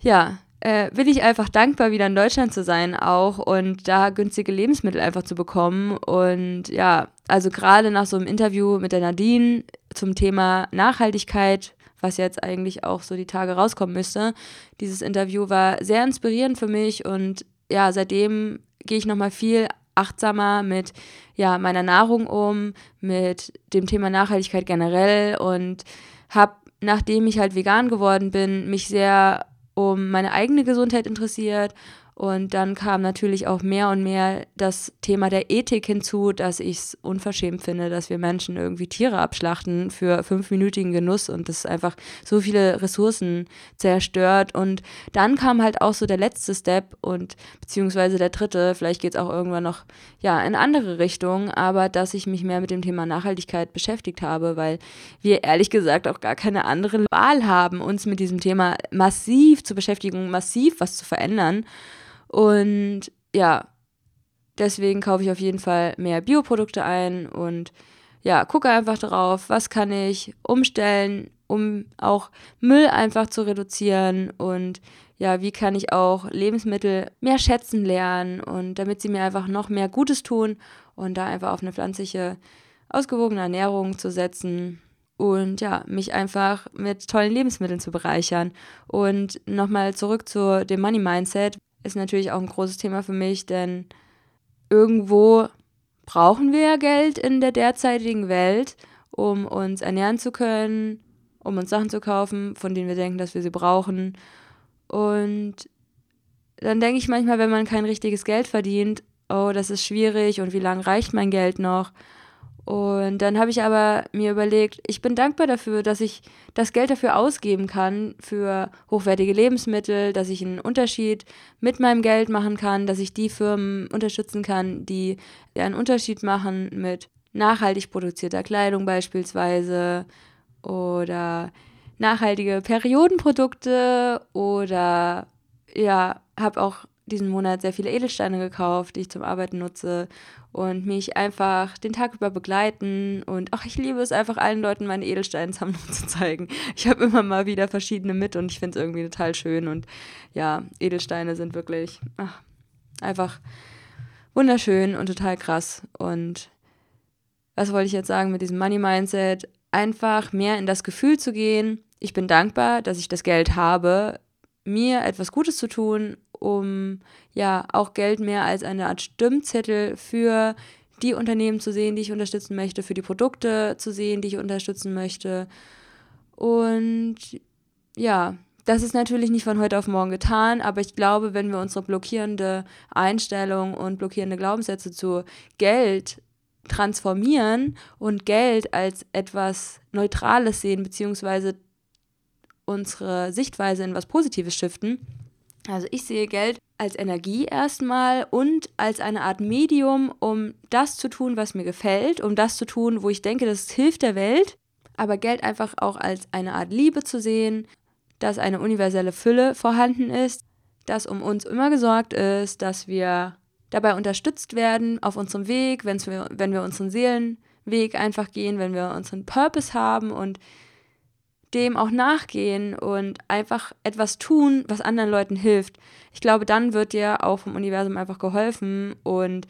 ja, äh, bin ich einfach dankbar, wieder in Deutschland zu sein auch und da günstige Lebensmittel einfach zu bekommen. Und ja, also gerade nach so einem Interview mit der Nadine zum Thema Nachhaltigkeit, was jetzt eigentlich auch so die Tage rauskommen müsste, dieses Interview war sehr inspirierend für mich und ja, seitdem gehe ich nochmal viel achtsamer mit ja, meiner Nahrung um, mit dem Thema Nachhaltigkeit generell und habe, nachdem ich halt vegan geworden bin, mich sehr um meine eigene Gesundheit interessiert und dann kam natürlich auch mehr und mehr das Thema der Ethik hinzu, dass ich es unverschämt finde, dass wir Menschen irgendwie Tiere abschlachten für fünfminütigen Genuss und das einfach so viele Ressourcen zerstört. Und dann kam halt auch so der letzte Step und beziehungsweise der dritte, vielleicht geht es auch irgendwann noch ja in andere Richtung, aber dass ich mich mehr mit dem Thema Nachhaltigkeit beschäftigt habe, weil wir ehrlich gesagt auch gar keine andere Wahl haben, uns mit diesem Thema massiv zu beschäftigen, massiv was zu verändern. Und ja, deswegen kaufe ich auf jeden Fall mehr Bioprodukte ein und ja, gucke einfach drauf, was kann ich umstellen, um auch Müll einfach zu reduzieren und ja, wie kann ich auch Lebensmittel mehr schätzen lernen und damit sie mir einfach noch mehr Gutes tun und da einfach auf eine pflanzliche, ausgewogene Ernährung zu setzen und ja, mich einfach mit tollen Lebensmitteln zu bereichern. Und nochmal zurück zu dem Money Mindset ist natürlich auch ein großes Thema für mich, denn irgendwo brauchen wir ja Geld in der derzeitigen Welt, um uns ernähren zu können, um uns Sachen zu kaufen, von denen wir denken, dass wir sie brauchen. Und dann denke ich manchmal, wenn man kein richtiges Geld verdient, oh, das ist schwierig und wie lange reicht mein Geld noch? Und dann habe ich aber mir überlegt, ich bin dankbar dafür, dass ich das Geld dafür ausgeben kann, für hochwertige Lebensmittel, dass ich einen Unterschied mit meinem Geld machen kann, dass ich die Firmen unterstützen kann, die einen Unterschied machen mit nachhaltig produzierter Kleidung beispielsweise oder nachhaltige Periodenprodukte oder ja, habe auch diesen Monat sehr viele Edelsteine gekauft, die ich zum Arbeiten nutze und mich einfach den Tag über begleiten. Und ach, ich liebe es einfach allen Leuten meine Edelsteinsammlung zu zeigen. Ich habe immer mal wieder verschiedene mit und ich finde es irgendwie total schön. Und ja, Edelsteine sind wirklich ach, einfach wunderschön und total krass. Und was wollte ich jetzt sagen mit diesem Money Mindset? Einfach mehr in das Gefühl zu gehen. Ich bin dankbar, dass ich das Geld habe, mir etwas Gutes zu tun um ja auch Geld mehr als eine Art Stimmzettel für die Unternehmen zu sehen, die ich unterstützen möchte, für die Produkte zu sehen, die ich unterstützen möchte. Und ja, das ist natürlich nicht von heute auf morgen getan, aber ich glaube, wenn wir unsere blockierende Einstellung und blockierende Glaubenssätze zu Geld transformieren und Geld als etwas Neutrales sehen, beziehungsweise unsere Sichtweise in was Positives shiften, also ich sehe Geld als Energie erstmal und als eine Art Medium, um das zu tun, was mir gefällt, um das zu tun, wo ich denke, das hilft der Welt, aber Geld einfach auch als eine Art Liebe zu sehen, dass eine universelle Fülle vorhanden ist, dass um uns immer gesorgt ist, dass wir dabei unterstützt werden auf unserem Weg, wenn wir unseren Seelenweg einfach gehen, wenn wir unseren Purpose haben und dem auch nachgehen und einfach etwas tun, was anderen Leuten hilft. Ich glaube, dann wird dir auch vom Universum einfach geholfen und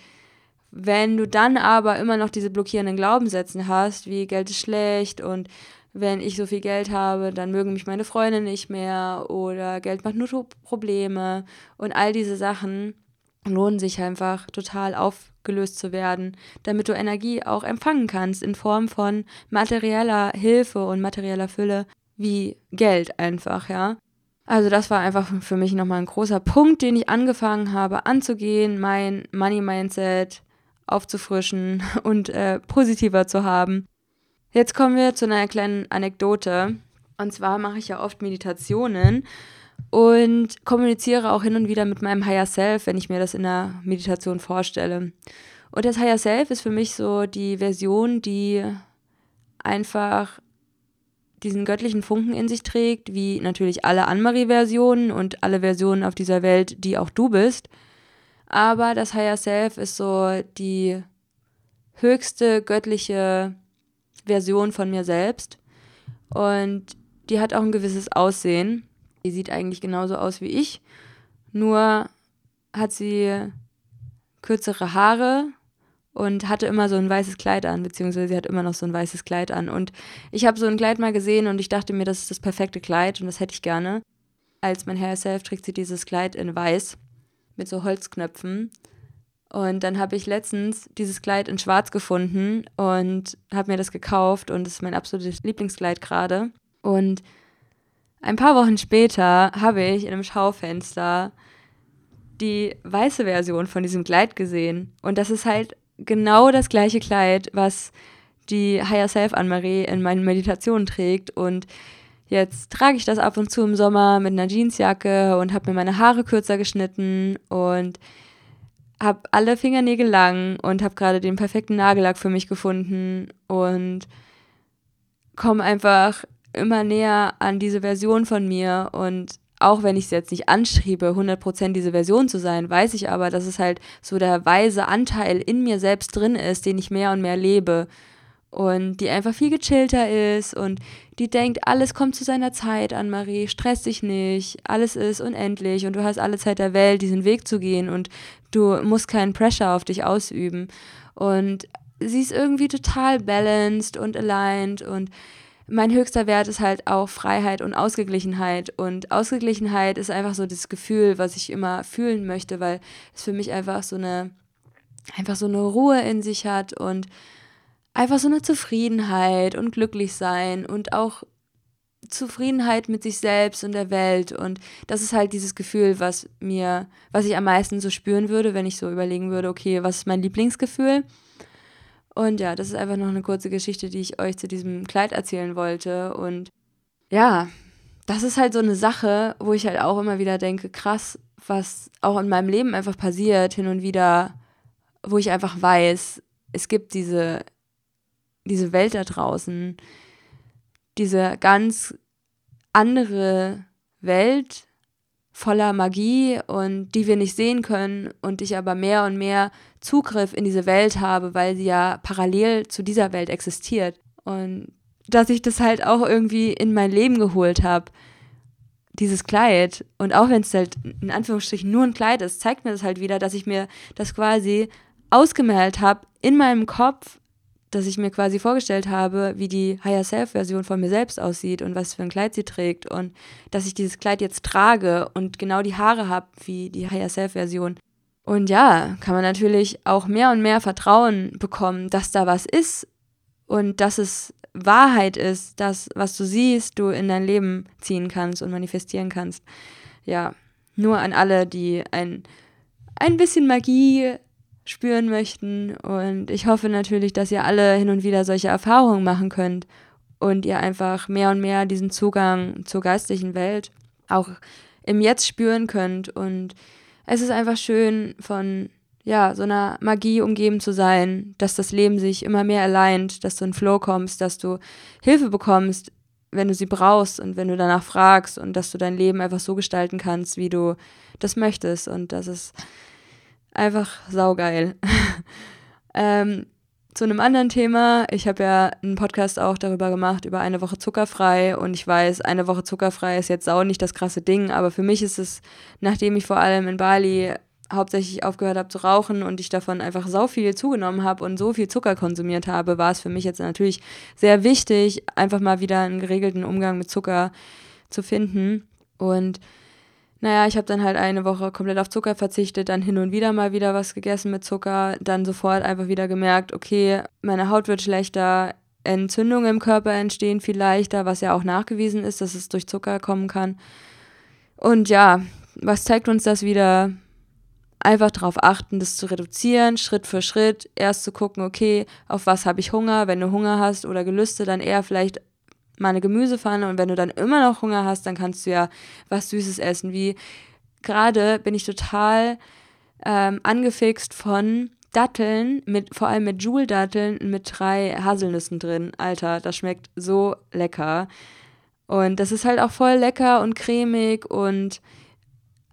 wenn du dann aber immer noch diese blockierenden Glaubenssätze hast, wie Geld ist schlecht und wenn ich so viel Geld habe, dann mögen mich meine Freunde nicht mehr oder Geld macht nur Probleme und all diese Sachen lohnen sich einfach total aufgelöst zu werden, damit du Energie auch empfangen kannst in Form von materieller Hilfe und materieller Fülle wie Geld einfach, ja. Also das war einfach für mich nochmal ein großer Punkt, den ich angefangen habe anzugehen, mein Money-Mindset aufzufrischen und äh, positiver zu haben. Jetzt kommen wir zu einer kleinen Anekdote. Und zwar mache ich ja oft Meditationen und kommuniziere auch hin und wieder mit meinem Higher Self, wenn ich mir das in der Meditation vorstelle. Und das Higher Self ist für mich so die Version, die einfach diesen göttlichen Funken in sich trägt, wie natürlich alle Anne-Marie-Versionen und alle Versionen auf dieser Welt, die auch du bist. Aber das Higher Self ist so die höchste göttliche Version von mir selbst. Und die hat auch ein gewisses Aussehen. Die sieht eigentlich genauso aus wie ich, nur hat sie kürzere Haare und hatte immer so ein weißes Kleid an, beziehungsweise sie hat immer noch so ein weißes Kleid an. Und ich habe so ein Kleid mal gesehen und ich dachte mir, das ist das perfekte Kleid und das hätte ich gerne. Als mein Hair Self trägt sie dieses Kleid in weiß mit so Holzknöpfen. Und dann habe ich letztens dieses Kleid in schwarz gefunden und habe mir das gekauft und es ist mein absolutes Lieblingskleid gerade. Und ein paar Wochen später habe ich in einem Schaufenster die weiße Version von diesem Kleid gesehen. Und das ist halt genau das gleiche Kleid, was die Higher Self Anne-Marie in meinen Meditationen trägt. Und jetzt trage ich das ab und zu im Sommer mit einer Jeansjacke und habe mir meine Haare kürzer geschnitten und habe alle Fingernägel lang und habe gerade den perfekten Nagellack für mich gefunden und komme einfach immer näher an diese Version von mir und auch wenn ich es jetzt nicht anschriebe, 100% diese Version zu sein, weiß ich aber, dass es halt so der weise Anteil in mir selbst drin ist, den ich mehr und mehr lebe und die einfach viel gechillter ist und die denkt, alles kommt zu seiner Zeit an, Marie, stress dich nicht, alles ist unendlich und du hast alle Zeit der Welt, diesen Weg zu gehen und du musst keinen Pressure auf dich ausüben. Und sie ist irgendwie total balanced und aligned und mein höchster Wert ist halt auch Freiheit und Ausgeglichenheit. Und Ausgeglichenheit ist einfach so das Gefühl, was ich immer fühlen möchte, weil es für mich einfach so eine, einfach so eine Ruhe in sich hat und einfach so eine Zufriedenheit und glücklich sein und auch Zufriedenheit mit sich selbst und der Welt. Und das ist halt dieses Gefühl, was mir, was ich am meisten so spüren würde, wenn ich so überlegen würde, okay, was ist mein Lieblingsgefühl? Und ja, das ist einfach noch eine kurze Geschichte, die ich euch zu diesem Kleid erzählen wollte. Und ja, das ist halt so eine Sache, wo ich halt auch immer wieder denke, krass, was auch in meinem Leben einfach passiert, hin und wieder, wo ich einfach weiß, es gibt diese diese Welt da draußen, diese ganz andere Welt voller Magie und die wir nicht sehen können und ich aber mehr und mehr Zugriff in diese Welt habe, weil sie ja parallel zu dieser Welt existiert. Und dass ich das halt auch irgendwie in mein Leben geholt habe, dieses Kleid. Und auch wenn es halt in Anführungsstrichen nur ein Kleid ist, zeigt mir das halt wieder, dass ich mir das quasi ausgemalt habe in meinem Kopf dass ich mir quasi vorgestellt habe, wie die Higher Self-Version von mir selbst aussieht und was für ein Kleid sie trägt und dass ich dieses Kleid jetzt trage und genau die Haare habe wie die Higher Self-Version. Und ja, kann man natürlich auch mehr und mehr Vertrauen bekommen, dass da was ist und dass es Wahrheit ist, dass was du siehst, du in dein Leben ziehen kannst und manifestieren kannst. Ja, nur an alle, die ein, ein bisschen Magie spüren möchten. Und ich hoffe natürlich, dass ihr alle hin und wieder solche Erfahrungen machen könnt und ihr einfach mehr und mehr diesen Zugang zur geistlichen Welt auch im Jetzt spüren könnt. Und es ist einfach schön, von ja, so einer Magie umgeben zu sein, dass das Leben sich immer mehr alleint, dass du in Flow kommst, dass du Hilfe bekommst, wenn du sie brauchst und wenn du danach fragst und dass du dein Leben einfach so gestalten kannst, wie du das möchtest. Und das ist Einfach saugeil. ähm, zu einem anderen Thema. Ich habe ja einen Podcast auch darüber gemacht, über eine Woche zuckerfrei. Und ich weiß, eine Woche zuckerfrei ist jetzt auch nicht das krasse Ding, aber für mich ist es, nachdem ich vor allem in Bali hauptsächlich aufgehört habe zu rauchen und ich davon einfach so viel zugenommen habe und so viel Zucker konsumiert habe, war es für mich jetzt natürlich sehr wichtig, einfach mal wieder einen geregelten Umgang mit Zucker zu finden. Und naja, ich habe dann halt eine Woche komplett auf Zucker verzichtet, dann hin und wieder mal wieder was gegessen mit Zucker, dann sofort einfach wieder gemerkt, okay, meine Haut wird schlechter, Entzündungen im Körper entstehen viel leichter, was ja auch nachgewiesen ist, dass es durch Zucker kommen kann. Und ja, was zeigt uns das wieder? Einfach darauf achten, das zu reduzieren, Schritt für Schritt. Erst zu gucken, okay, auf was habe ich Hunger? Wenn du Hunger hast oder Gelüste, dann eher vielleicht mal eine Gemüsepfanne und wenn du dann immer noch Hunger hast, dann kannst du ja was Süßes essen. Wie gerade bin ich total ähm, angefixt von Datteln, mit, vor allem mit Joule-Datteln mit drei Haselnüssen drin. Alter, das schmeckt so lecker. Und das ist halt auch voll lecker und cremig und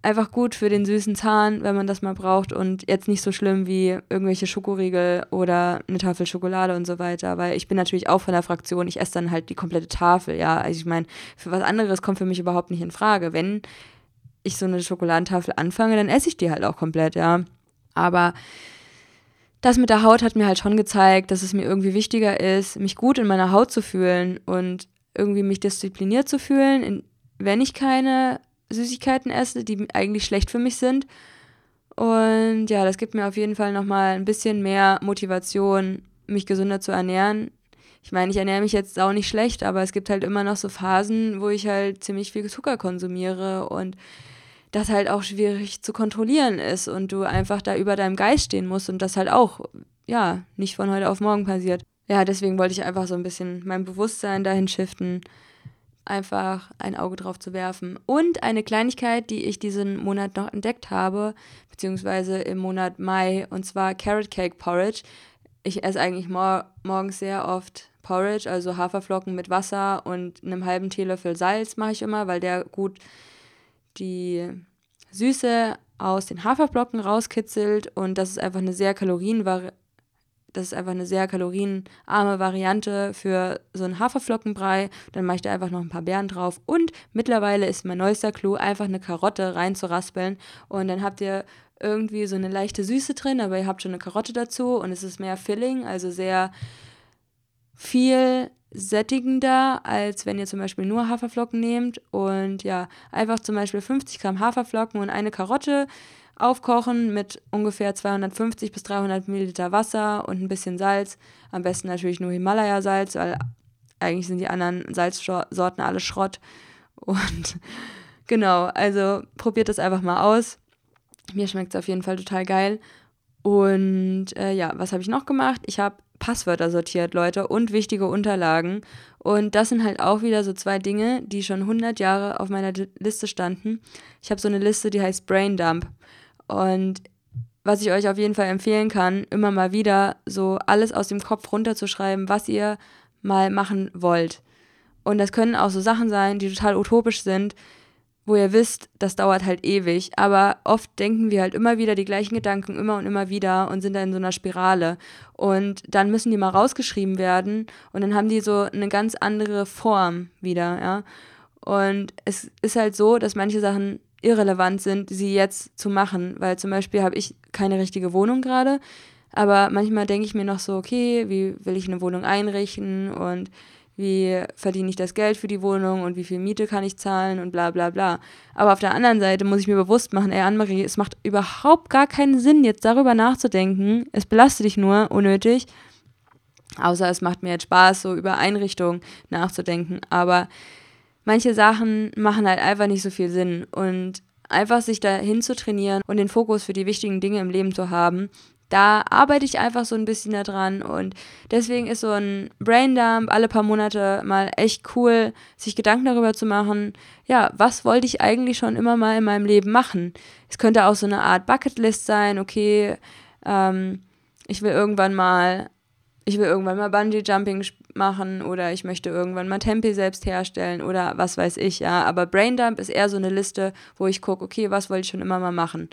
einfach gut für den süßen Zahn, wenn man das mal braucht und jetzt nicht so schlimm wie irgendwelche Schokoriegel oder eine Tafel Schokolade und so weiter, weil ich bin natürlich auch von der Fraktion, ich esse dann halt die komplette Tafel, ja, also ich meine, für was anderes kommt für mich überhaupt nicht in Frage. Wenn ich so eine Schokoladentafel anfange, dann esse ich die halt auch komplett, ja. Aber das mit der Haut hat mir halt schon gezeigt, dass es mir irgendwie wichtiger ist, mich gut in meiner Haut zu fühlen und irgendwie mich diszipliniert zu fühlen, wenn ich keine Süßigkeiten esse, die eigentlich schlecht für mich sind. Und ja, das gibt mir auf jeden Fall nochmal ein bisschen mehr Motivation, mich gesünder zu ernähren. Ich meine, ich ernähre mich jetzt auch nicht schlecht, aber es gibt halt immer noch so Phasen, wo ich halt ziemlich viel Zucker konsumiere und das halt auch schwierig zu kontrollieren ist und du einfach da über deinem Geist stehen musst und das halt auch, ja, nicht von heute auf morgen passiert. Ja, deswegen wollte ich einfach so ein bisschen mein Bewusstsein dahin shiften, einfach ein Auge drauf zu werfen. Und eine Kleinigkeit, die ich diesen Monat noch entdeckt habe, beziehungsweise im Monat Mai, und zwar Carrot Cake Porridge. Ich esse eigentlich mor morgens sehr oft Porridge, also Haferflocken mit Wasser und einem halben Teelöffel Salz mache ich immer, weil der gut die Süße aus den Haferflocken rauskitzelt und das ist einfach eine sehr kalorienvar das ist einfach eine sehr kalorienarme Variante für so einen Haferflockenbrei. Dann mache ich da einfach noch ein paar Beeren drauf. Und mittlerweile ist mein neuester Clou, einfach eine Karotte reinzuraspeln. Und dann habt ihr irgendwie so eine leichte Süße drin, aber ihr habt schon eine Karotte dazu und es ist mehr Filling, also sehr viel sättigender, als wenn ihr zum Beispiel nur Haferflocken nehmt. Und ja, einfach zum Beispiel 50 Gramm Haferflocken und eine Karotte aufkochen mit ungefähr 250 bis 300 Milliliter Wasser und ein bisschen Salz. Am besten natürlich nur Himalaya-Salz, weil eigentlich sind die anderen Salzsorten alle Schrott. Und genau, also probiert das einfach mal aus. Mir schmeckt es auf jeden Fall total geil. Und äh, ja, was habe ich noch gemacht? Ich habe Passwörter sortiert, Leute, und wichtige Unterlagen. Und das sind halt auch wieder so zwei Dinge, die schon 100 Jahre auf meiner Liste standen. Ich habe so eine Liste, die heißt Braindump. Und was ich euch auf jeden Fall empfehlen kann, immer mal wieder so alles aus dem Kopf runterzuschreiben, was ihr mal machen wollt. Und das können auch so Sachen sein, die total utopisch sind, wo ihr wisst, das dauert halt ewig. Aber oft denken wir halt immer wieder die gleichen Gedanken immer und immer wieder und sind da in so einer Spirale. Und dann müssen die mal rausgeschrieben werden und dann haben die so eine ganz andere Form wieder, ja. Und es ist halt so, dass manche Sachen irrelevant sind, sie jetzt zu machen, weil zum Beispiel habe ich keine richtige Wohnung gerade, aber manchmal denke ich mir noch so, okay, wie will ich eine Wohnung einrichten und wie verdiene ich das Geld für die Wohnung und wie viel Miete kann ich zahlen und bla bla bla. Aber auf der anderen Seite muss ich mir bewusst machen, ey Annemarie, es macht überhaupt gar keinen Sinn, jetzt darüber nachzudenken. Es belastet dich nur unnötig. Außer es macht mir jetzt Spaß, so über Einrichtungen nachzudenken. Aber manche Sachen machen halt einfach nicht so viel Sinn. Und einfach sich dahin zu trainieren und den Fokus für die wichtigen Dinge im Leben zu haben, da arbeite ich einfach so ein bisschen daran und deswegen ist so ein Braindump alle paar Monate mal echt cool, sich Gedanken darüber zu machen, ja, was wollte ich eigentlich schon immer mal in meinem Leben machen? Es könnte auch so eine Art Bucketlist sein, okay, ähm, ich will irgendwann mal, ich will irgendwann mal Bungee Jumping machen oder ich möchte irgendwann mal Tempe selbst herstellen oder was weiß ich, ja. Aber Braindump ist eher so eine Liste, wo ich gucke, okay, was wollte ich schon immer mal machen?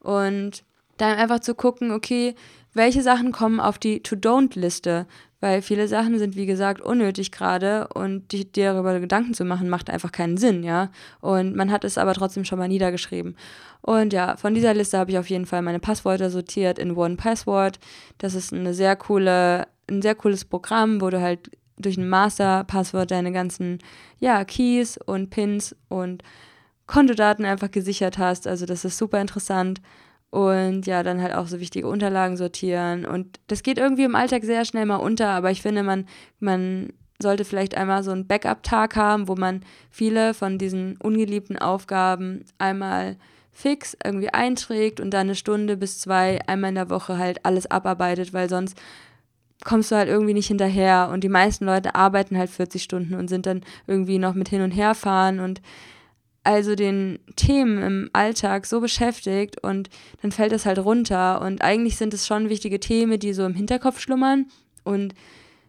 Und dann einfach zu gucken, okay, welche Sachen kommen auf die To-Don't-Liste, weil viele Sachen sind, wie gesagt, unnötig gerade und dir darüber Gedanken zu machen, macht einfach keinen Sinn, ja. Und man hat es aber trotzdem schon mal niedergeschrieben. Und ja, von dieser Liste habe ich auf jeden Fall meine Passwörter sortiert in One Password. Das ist eine sehr coole, ein sehr cooles Programm, wo du halt durch ein Master-Passwort deine ganzen, ja, Keys und Pins und Kontodaten einfach gesichert hast. Also das ist super interessant und ja, dann halt auch so wichtige Unterlagen sortieren. Und das geht irgendwie im Alltag sehr schnell mal unter, aber ich finde, man, man sollte vielleicht einmal so einen Backup-Tag haben, wo man viele von diesen ungeliebten Aufgaben einmal fix irgendwie einträgt und dann eine Stunde bis zwei einmal in der Woche halt alles abarbeitet, weil sonst kommst du halt irgendwie nicht hinterher und die meisten Leute arbeiten halt 40 Stunden und sind dann irgendwie noch mit hin und her fahren und also den Themen im Alltag so beschäftigt und dann fällt es halt runter. Und eigentlich sind es schon wichtige Themen, die so im Hinterkopf schlummern. Und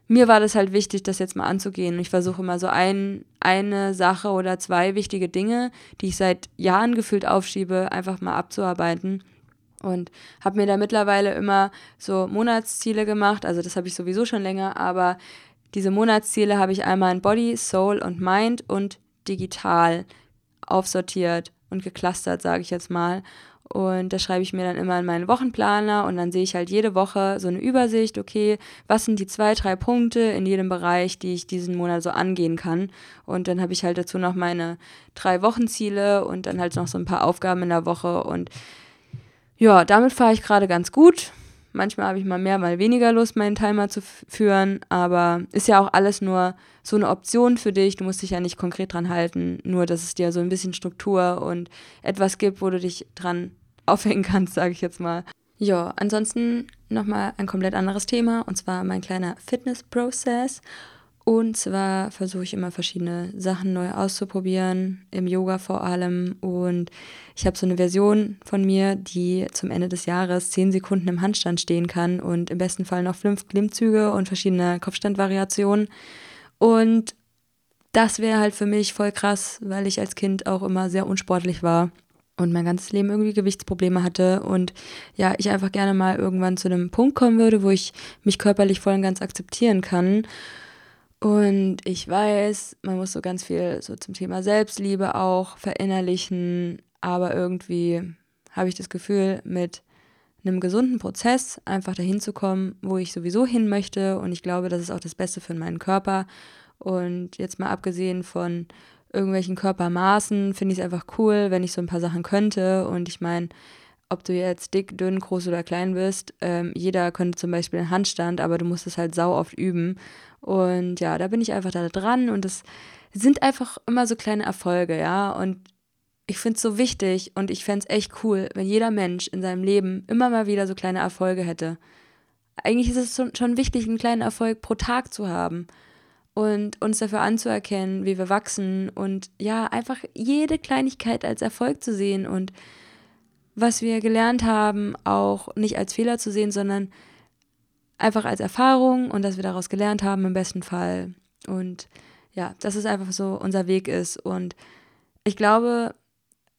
mir war das halt wichtig, das jetzt mal anzugehen. Und ich versuche immer so ein, eine Sache oder zwei wichtige Dinge, die ich seit Jahren gefühlt aufschiebe, einfach mal abzuarbeiten. Und habe mir da mittlerweile immer so Monatsziele gemacht. Also das habe ich sowieso schon länger, aber diese Monatsziele habe ich einmal in Body, Soul und Mind und digital aufsortiert und geclustert, sage ich jetzt mal. Und das schreibe ich mir dann immer in meinen Wochenplaner und dann sehe ich halt jede Woche so eine Übersicht, okay, was sind die zwei, drei Punkte in jedem Bereich, die ich diesen Monat so angehen kann. Und dann habe ich halt dazu noch meine drei Wochenziele und dann halt noch so ein paar Aufgaben in der Woche. Und ja, damit fahre ich gerade ganz gut. Manchmal habe ich mal mehr, mal weniger Lust, meinen Timer zu führen, aber ist ja auch alles nur so eine Option für dich. Du musst dich ja nicht konkret dran halten, nur dass es dir so ein bisschen Struktur und etwas gibt, wo du dich dran aufhängen kannst, sage ich jetzt mal. Ja, ansonsten nochmal ein komplett anderes Thema und zwar mein kleiner Fitness-Prozess. Und zwar versuche ich immer verschiedene Sachen neu auszuprobieren, im Yoga vor allem. Und ich habe so eine Version von mir, die zum Ende des Jahres zehn Sekunden im Handstand stehen kann und im besten Fall noch fünf Klimmzüge und verschiedene Kopfstandvariationen. Und das wäre halt für mich voll krass, weil ich als Kind auch immer sehr unsportlich war und mein ganzes Leben irgendwie Gewichtsprobleme hatte und ja, ich einfach gerne mal irgendwann zu einem Punkt kommen würde, wo ich mich körperlich voll und ganz akzeptieren kann. Und ich weiß, man muss so ganz viel so zum Thema Selbstliebe auch verinnerlichen, aber irgendwie habe ich das Gefühl, mit einem gesunden Prozess einfach dahin zu kommen, wo ich sowieso hin möchte. Und ich glaube, das ist auch das Beste für meinen Körper. Und jetzt mal abgesehen von irgendwelchen Körpermaßen, finde ich es einfach cool, wenn ich so ein paar Sachen könnte. Und ich meine, ob du jetzt dick, dünn, groß oder klein bist, ähm, jeder könnte zum Beispiel einen Handstand, aber du musst es halt sau oft üben. Und ja, da bin ich einfach da dran und es sind einfach immer so kleine Erfolge, ja. Und ich finde es so wichtig und ich fände es echt cool, wenn jeder Mensch in seinem Leben immer mal wieder so kleine Erfolge hätte. Eigentlich ist es schon wichtig, einen kleinen Erfolg pro Tag zu haben und uns dafür anzuerkennen, wie wir wachsen und ja, einfach jede Kleinigkeit als Erfolg zu sehen und was wir gelernt haben, auch nicht als Fehler zu sehen, sondern einfach als Erfahrung und dass wir daraus gelernt haben im besten Fall. Und ja, dass es einfach so unser Weg ist. Und ich glaube,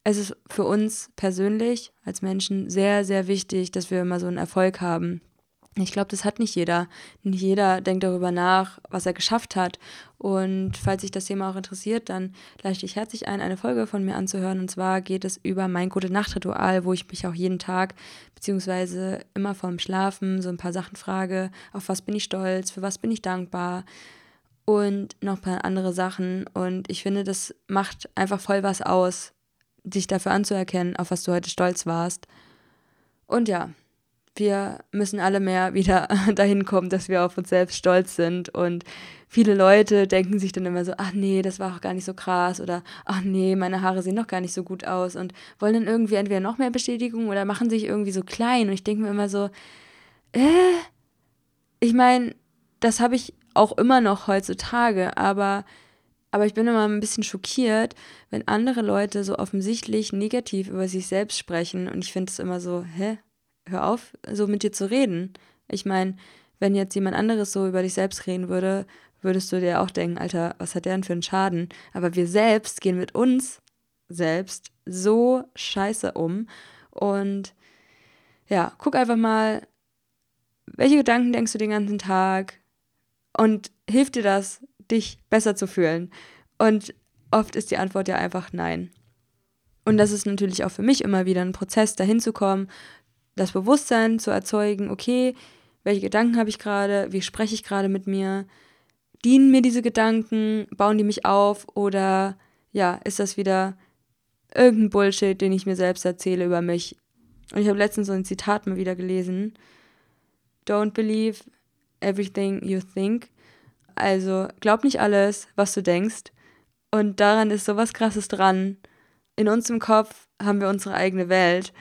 es ist für uns persönlich als Menschen sehr, sehr wichtig, dass wir immer so einen Erfolg haben. Ich glaube, das hat nicht jeder. Nicht jeder denkt darüber nach, was er geschafft hat. Und falls sich das Thema auch interessiert, dann lade ich herzlich ein, eine Folge von mir anzuhören. Und zwar geht es über mein Gute-Nacht-Ritual, wo ich mich auch jeden Tag, beziehungsweise immer vorm Schlafen, so ein paar Sachen frage. Auf was bin ich stolz? Für was bin ich dankbar? Und noch ein paar andere Sachen. Und ich finde, das macht einfach voll was aus, dich dafür anzuerkennen, auf was du heute stolz warst. Und ja, wir müssen alle mehr wieder dahin kommen, dass wir auf uns selbst stolz sind. Und viele Leute denken sich dann immer so, ach nee, das war auch gar nicht so krass oder ach nee, meine Haare sehen doch gar nicht so gut aus und wollen dann irgendwie entweder noch mehr Bestätigung oder machen sich irgendwie so klein. Und ich denke mir immer so, äh, ich meine, das habe ich auch immer noch heutzutage, aber aber ich bin immer ein bisschen schockiert, wenn andere Leute so offensichtlich negativ über sich selbst sprechen. Und ich finde es immer so, hä? Hör auf, so mit dir zu reden. Ich meine, wenn jetzt jemand anderes so über dich selbst reden würde, würdest du dir auch denken, Alter, was hat der denn für einen Schaden? Aber wir selbst gehen mit uns selbst so scheiße um. Und ja, guck einfach mal, welche Gedanken denkst du den ganzen Tag? Und hilft dir das, dich besser zu fühlen? Und oft ist die Antwort ja einfach nein. Und das ist natürlich auch für mich immer wieder ein Prozess, dahin zu kommen, das Bewusstsein zu erzeugen, okay, welche Gedanken habe ich gerade, wie spreche ich gerade mit mir, dienen mir diese Gedanken, bauen die mich auf oder ja, ist das wieder irgendein Bullshit, den ich mir selbst erzähle über mich. Und ich habe letztens so ein Zitat mal wieder gelesen. Don't believe everything you think. Also glaub nicht alles, was du denkst. Und daran ist so was Krasses dran. In uns im Kopf haben wir unsere eigene Welt.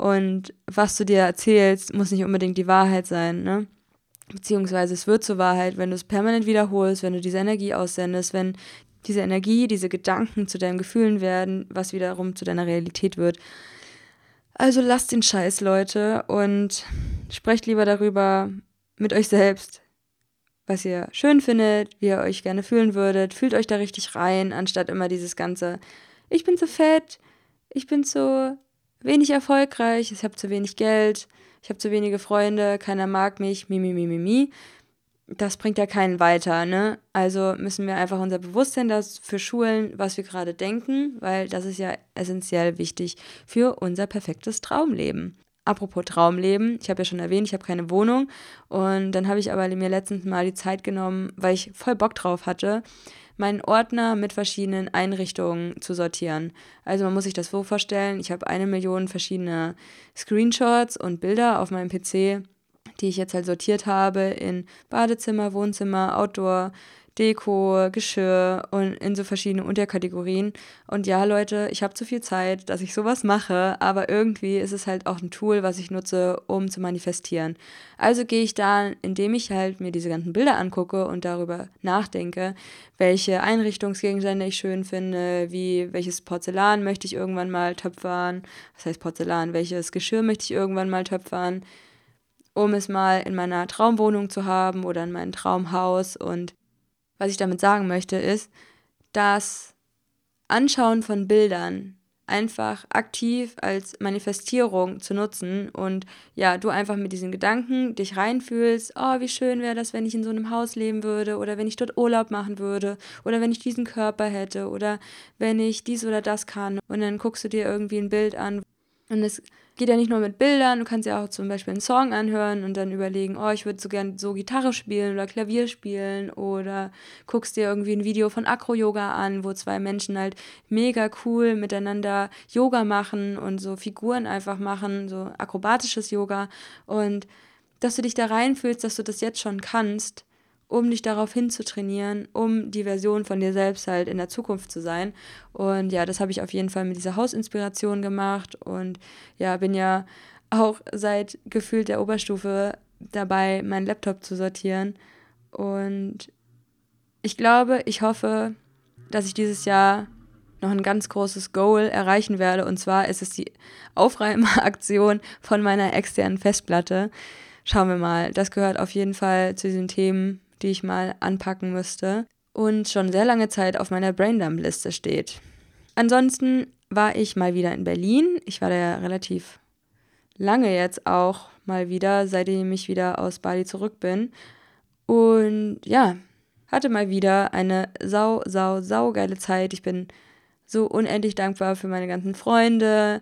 Und was du dir erzählst, muss nicht unbedingt die Wahrheit sein, ne? Beziehungsweise es wird zur Wahrheit, wenn du es permanent wiederholst, wenn du diese Energie aussendest, wenn diese Energie, diese Gedanken zu deinen Gefühlen werden, was wiederum zu deiner Realität wird. Also lasst den Scheiß, Leute, und sprecht lieber darüber mit euch selbst, was ihr schön findet, wie ihr euch gerne fühlen würdet. Fühlt euch da richtig rein, anstatt immer dieses ganze, ich bin zu fett, ich bin zu wenig erfolgreich, ich habe zu wenig Geld, ich habe zu wenige Freunde, keiner mag mich, mi, mi, mi, mi, mi. Das bringt ja keinen weiter, ne? Also müssen wir einfach unser Bewusstsein dafür schulen, was wir gerade denken, weil das ist ja essentiell wichtig für unser perfektes Traumleben. Apropos Traumleben, ich habe ja schon erwähnt, ich habe keine Wohnung und dann habe ich aber mir letztens mal die Zeit genommen, weil ich voll Bock drauf hatte, meinen Ordner mit verschiedenen Einrichtungen zu sortieren. Also man muss sich das so vorstellen, ich habe eine Million verschiedene Screenshots und Bilder auf meinem PC, die ich jetzt halt sortiert habe in Badezimmer, Wohnzimmer, Outdoor, Deko, Geschirr und in so verschiedene Unterkategorien. Und ja, Leute, ich habe zu viel Zeit, dass ich sowas mache, aber irgendwie ist es halt auch ein Tool, was ich nutze, um zu manifestieren. Also gehe ich da, indem ich halt mir diese ganzen Bilder angucke und darüber nachdenke, welche Einrichtungsgegenstände ich schön finde, wie welches Porzellan möchte ich irgendwann mal töpfern, was heißt Porzellan, welches Geschirr möchte ich irgendwann mal töpfern um es mal in meiner Traumwohnung zu haben oder in meinem Traumhaus und was ich damit sagen möchte, ist, das Anschauen von Bildern einfach aktiv als Manifestierung zu nutzen und ja, du einfach mit diesen Gedanken dich reinfühlst, oh, wie schön wäre das, wenn ich in so einem Haus leben würde oder wenn ich dort Urlaub machen würde oder wenn ich diesen Körper hätte oder wenn ich dies oder das kann. Und dann guckst du dir irgendwie ein Bild an und es geht ja nicht nur mit Bildern, du kannst ja auch zum Beispiel einen Song anhören und dann überlegen, oh, ich würde so gern so Gitarre spielen oder Klavier spielen oder guckst dir irgendwie ein Video von Acro-Yoga an, wo zwei Menschen halt mega cool miteinander Yoga machen und so Figuren einfach machen, so akrobatisches Yoga. Und dass du dich da reinfühlst, dass du das jetzt schon kannst um dich darauf hinzutrainieren, um die Version von dir selbst halt in der Zukunft zu sein. Und ja, das habe ich auf jeden Fall mit dieser Hausinspiration gemacht und ja, bin ja auch seit gefühlt der Oberstufe dabei, meinen Laptop zu sortieren. Und ich glaube, ich hoffe, dass ich dieses Jahr noch ein ganz großes Goal erreichen werde. Und zwar ist es die Aufräumaktion von meiner externen Festplatte. Schauen wir mal. Das gehört auf jeden Fall zu diesen Themen, die ich mal anpacken müsste und schon sehr lange Zeit auf meiner Braindump-Liste steht. Ansonsten war ich mal wieder in Berlin. Ich war da ja relativ lange jetzt auch mal wieder, seitdem ich wieder aus Bali zurück bin. Und ja, hatte mal wieder eine sau, sau, sau geile Zeit. Ich bin so unendlich dankbar für meine ganzen Freunde,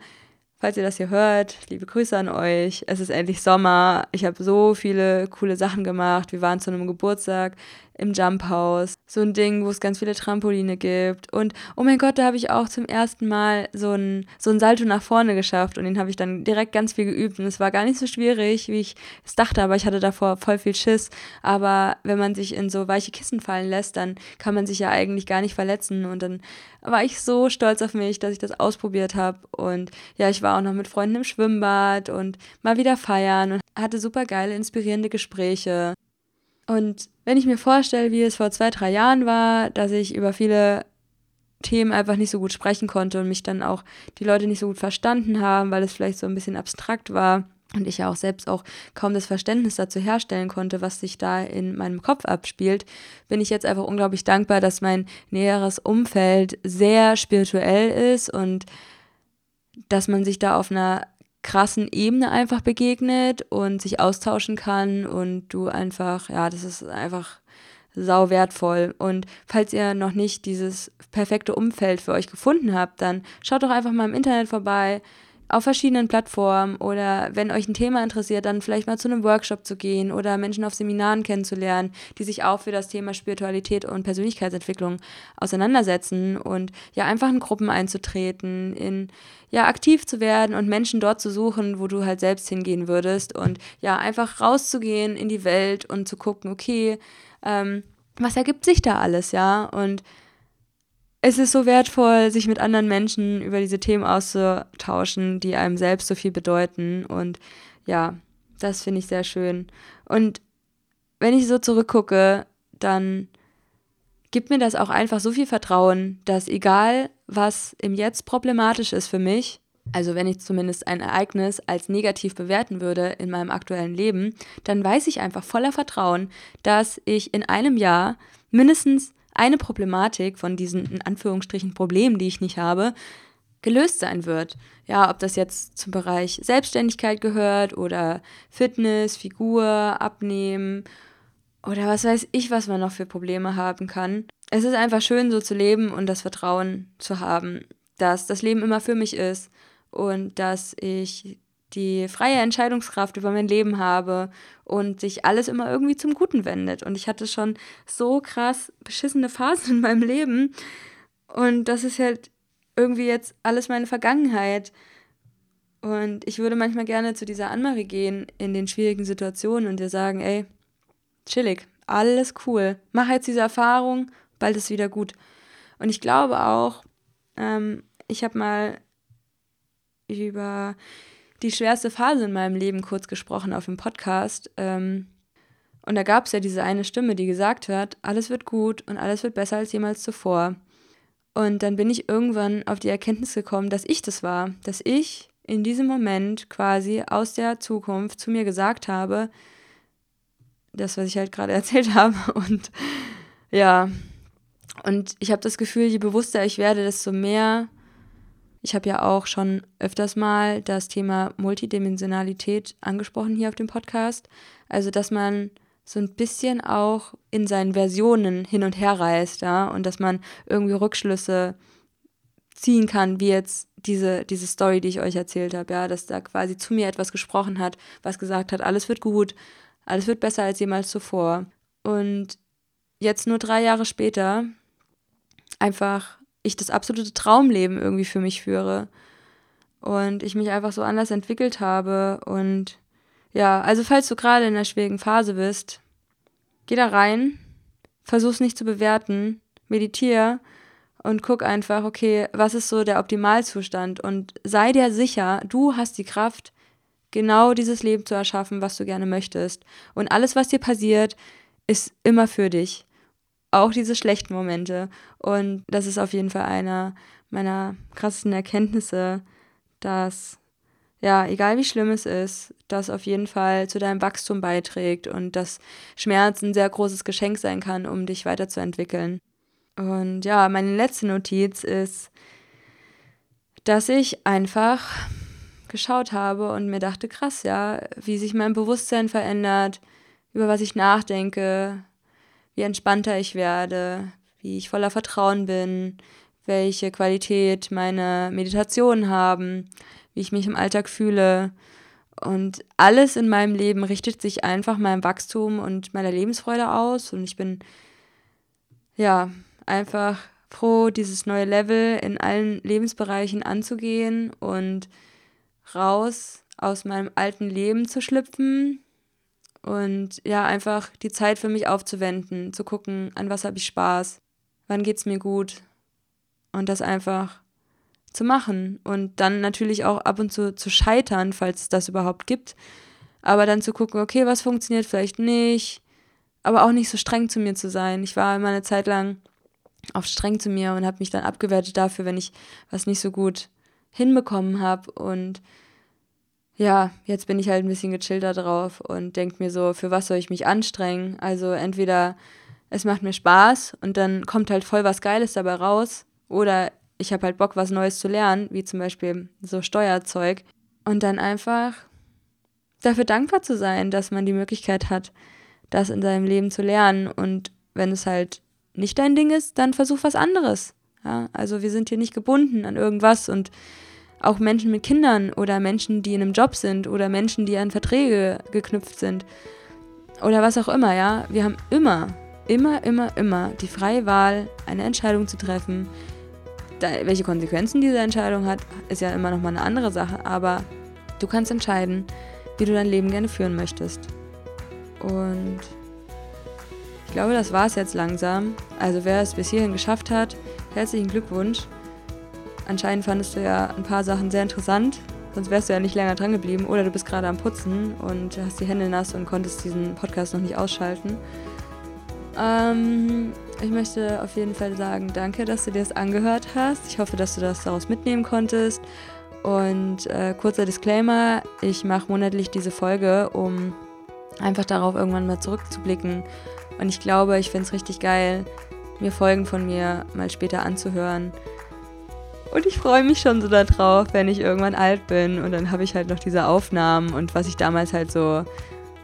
Falls ihr das hier hört, liebe Grüße an euch. Es ist endlich Sommer. Ich habe so viele coole Sachen gemacht. Wir waren zu einem Geburtstag im Jump House. So ein Ding, wo es ganz viele Trampoline gibt. Und oh mein Gott, da habe ich auch zum ersten Mal so ein, so ein Salto nach vorne geschafft. Und den habe ich dann direkt ganz viel geübt. Und es war gar nicht so schwierig, wie ich es dachte. Aber ich hatte davor voll viel Schiss. Aber wenn man sich in so weiche Kissen fallen lässt, dann kann man sich ja eigentlich gar nicht verletzen. Und dann war ich so stolz auf mich, dass ich das ausprobiert habe. Und ja, ich war auch noch mit Freunden im Schwimmbad und mal wieder feiern und hatte super geile, inspirierende Gespräche. Und wenn ich mir vorstelle, wie es vor zwei, drei Jahren war, dass ich über viele Themen einfach nicht so gut sprechen konnte und mich dann auch die Leute nicht so gut verstanden haben, weil es vielleicht so ein bisschen abstrakt war und ich ja auch selbst auch kaum das Verständnis dazu herstellen konnte, was sich da in meinem Kopf abspielt, bin ich jetzt einfach unglaublich dankbar, dass mein näheres Umfeld sehr spirituell ist und dass man sich da auf einer krassen Ebene einfach begegnet und sich austauschen kann und du einfach, ja, das ist einfach sau wertvoll. Und falls ihr noch nicht dieses perfekte Umfeld für euch gefunden habt, dann schaut doch einfach mal im Internet vorbei, auf verschiedenen Plattformen oder wenn euch ein Thema interessiert, dann vielleicht mal zu einem Workshop zu gehen oder Menschen auf Seminaren kennenzulernen, die sich auch für das Thema Spiritualität und Persönlichkeitsentwicklung auseinandersetzen und ja einfach in Gruppen einzutreten, in ja aktiv zu werden und Menschen dort zu suchen, wo du halt selbst hingehen würdest und ja einfach rauszugehen in die Welt und zu gucken, okay, ähm, was ergibt sich da alles, ja? Und es ist so wertvoll, sich mit anderen Menschen über diese Themen auszutauschen, die einem selbst so viel bedeuten. Und ja, das finde ich sehr schön. Und wenn ich so zurückgucke, dann gibt mir das auch einfach so viel Vertrauen, dass egal, was im Jetzt problematisch ist für mich, also wenn ich zumindest ein Ereignis als negativ bewerten würde in meinem aktuellen Leben, dann weiß ich einfach voller Vertrauen, dass ich in einem Jahr mindestens eine Problematik von diesen in Anführungsstrichen Problemen, die ich nicht habe, gelöst sein wird. Ja, ob das jetzt zum Bereich Selbstständigkeit gehört oder Fitness, Figur, Abnehmen oder was weiß ich, was man noch für Probleme haben kann. Es ist einfach schön, so zu leben und das Vertrauen zu haben, dass das Leben immer für mich ist und dass ich die freie Entscheidungskraft über mein Leben habe und sich alles immer irgendwie zum Guten wendet. Und ich hatte schon so krass beschissene Phasen in meinem Leben. Und das ist halt irgendwie jetzt alles meine Vergangenheit. Und ich würde manchmal gerne zu dieser Anmarie gehen in den schwierigen Situationen und dir sagen, ey, chillig, alles cool. Mach jetzt diese Erfahrung, bald ist wieder gut. Und ich glaube auch, ähm, ich habe mal über die schwerste Phase in meinem Leben kurz gesprochen auf dem Podcast. Ähm, und da gab es ja diese eine Stimme, die gesagt hat, alles wird gut und alles wird besser als jemals zuvor. Und dann bin ich irgendwann auf die Erkenntnis gekommen, dass ich das war, dass ich in diesem Moment quasi aus der Zukunft zu mir gesagt habe, das, was ich halt gerade erzählt habe. Und ja, Und ich habe das Gefühl, je bewusster ich werde, desto mehr. Ich habe ja auch schon öfters mal das Thema Multidimensionalität angesprochen hier auf dem Podcast. Also, dass man so ein bisschen auch in seinen Versionen hin und her reist, ja, und dass man irgendwie Rückschlüsse ziehen kann, wie jetzt diese, diese Story, die ich euch erzählt habe, ja, dass da quasi zu mir etwas gesprochen hat, was gesagt hat, alles wird gut, alles wird besser als jemals zuvor. Und jetzt nur drei Jahre später einfach ich das absolute Traumleben irgendwie für mich führe und ich mich einfach so anders entwickelt habe und ja, also falls du gerade in einer schwierigen Phase bist, geh da rein, versuch's nicht zu bewerten, meditiere und guck einfach, okay, was ist so der Optimalzustand und sei dir sicher, du hast die Kraft, genau dieses Leben zu erschaffen, was du gerne möchtest. Und alles, was dir passiert, ist immer für dich. Auch diese schlechten Momente. Und das ist auf jeden Fall einer meiner krassesten Erkenntnisse, dass, ja, egal wie schlimm es ist, das auf jeden Fall zu deinem Wachstum beiträgt und dass Schmerz ein sehr großes Geschenk sein kann, um dich weiterzuentwickeln. Und ja, meine letzte Notiz ist, dass ich einfach geschaut habe und mir dachte, krass, ja, wie sich mein Bewusstsein verändert, über was ich nachdenke, wie entspannter ich werde, wie ich voller Vertrauen bin, welche Qualität meine Meditationen haben, wie ich mich im Alltag fühle. Und alles in meinem Leben richtet sich einfach meinem Wachstum und meiner Lebensfreude aus. Und ich bin, ja, einfach froh, dieses neue Level in allen Lebensbereichen anzugehen und raus aus meinem alten Leben zu schlüpfen und ja, einfach die Zeit für mich aufzuwenden, zu gucken, an was habe ich Spaß, wann geht es mir gut und das einfach zu machen und dann natürlich auch ab und zu zu scheitern, falls es das überhaupt gibt, aber dann zu gucken, okay, was funktioniert vielleicht nicht, aber auch nicht so streng zu mir zu sein. Ich war immer eine Zeit lang oft streng zu mir und habe mich dann abgewertet dafür, wenn ich was nicht so gut hinbekommen habe. Und ja, jetzt bin ich halt ein bisschen gechillter drauf und denke mir so, für was soll ich mich anstrengen? Also entweder es macht mir Spaß und dann kommt halt voll was Geiles dabei raus oder ich habe halt Bock, was Neues zu lernen, wie zum Beispiel so Steuerzeug. Und dann einfach dafür dankbar zu sein, dass man die Möglichkeit hat, das in seinem Leben zu lernen. Und wenn es halt nicht dein Ding ist, dann versuch was anderes. Ja, also wir sind hier nicht gebunden an irgendwas und auch Menschen mit Kindern oder Menschen, die in einem Job sind oder Menschen, die an Verträge geknüpft sind oder was auch immer, ja. Wir haben immer, immer, immer, immer die freie Wahl, eine Entscheidung zu treffen. Da, welche Konsequenzen diese Entscheidung hat, ist ja immer noch mal eine andere Sache, aber du kannst entscheiden, wie du dein Leben gerne führen möchtest. Und ich glaube, das war es jetzt langsam. Also wer es bis hierhin geschafft hat, herzlichen Glückwunsch. Anscheinend fandest du ja ein paar Sachen sehr interessant, sonst wärst du ja nicht länger dran geblieben. Oder du bist gerade am Putzen und hast die Hände nass und konntest diesen Podcast noch nicht ausschalten. Ähm, ich möchte auf jeden Fall sagen, danke, dass du dir das angehört hast. Ich hoffe, dass du das daraus mitnehmen konntest. Und äh, kurzer Disclaimer, ich mache monatlich diese Folge, um einfach darauf irgendwann mal zurückzublicken und ich glaube, ich finde es richtig geil, mir Folgen von mir mal später anzuhören. Und ich freue mich schon so darauf, wenn ich irgendwann alt bin. Und dann habe ich halt noch diese Aufnahmen und was ich damals halt so,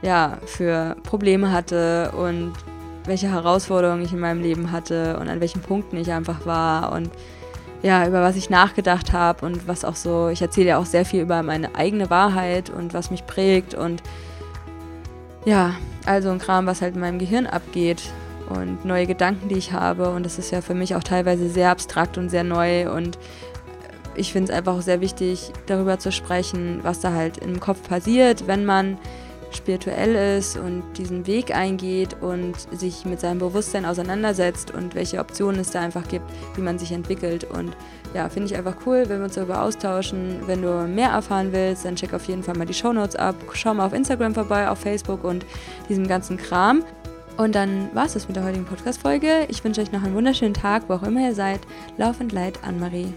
ja, für Probleme hatte und welche Herausforderungen ich in meinem Leben hatte und an welchen Punkten ich einfach war und ja, über was ich nachgedacht habe und was auch so, ich erzähle ja auch sehr viel über meine eigene Wahrheit und was mich prägt und ja, also ein Kram, was halt in meinem Gehirn abgeht und neue Gedanken, die ich habe. Und das ist ja für mich auch teilweise sehr abstrakt und sehr neu. Und ich finde es einfach auch sehr wichtig, darüber zu sprechen, was da halt im Kopf passiert, wenn man spirituell ist und diesen Weg eingeht und sich mit seinem Bewusstsein auseinandersetzt und welche Optionen es da einfach gibt, wie man sich entwickelt. Und ja, finde ich einfach cool, wenn wir uns darüber austauschen. Wenn du mehr erfahren willst, dann check auf jeden Fall mal die Shownotes ab. Schau mal auf Instagram vorbei, auf Facebook und diesem ganzen Kram. Und dann war es das mit der heutigen Podcast-Folge. Ich wünsche euch noch einen wunderschönen Tag, wo auch immer ihr seid. Lauf und Leid, Anne-Marie.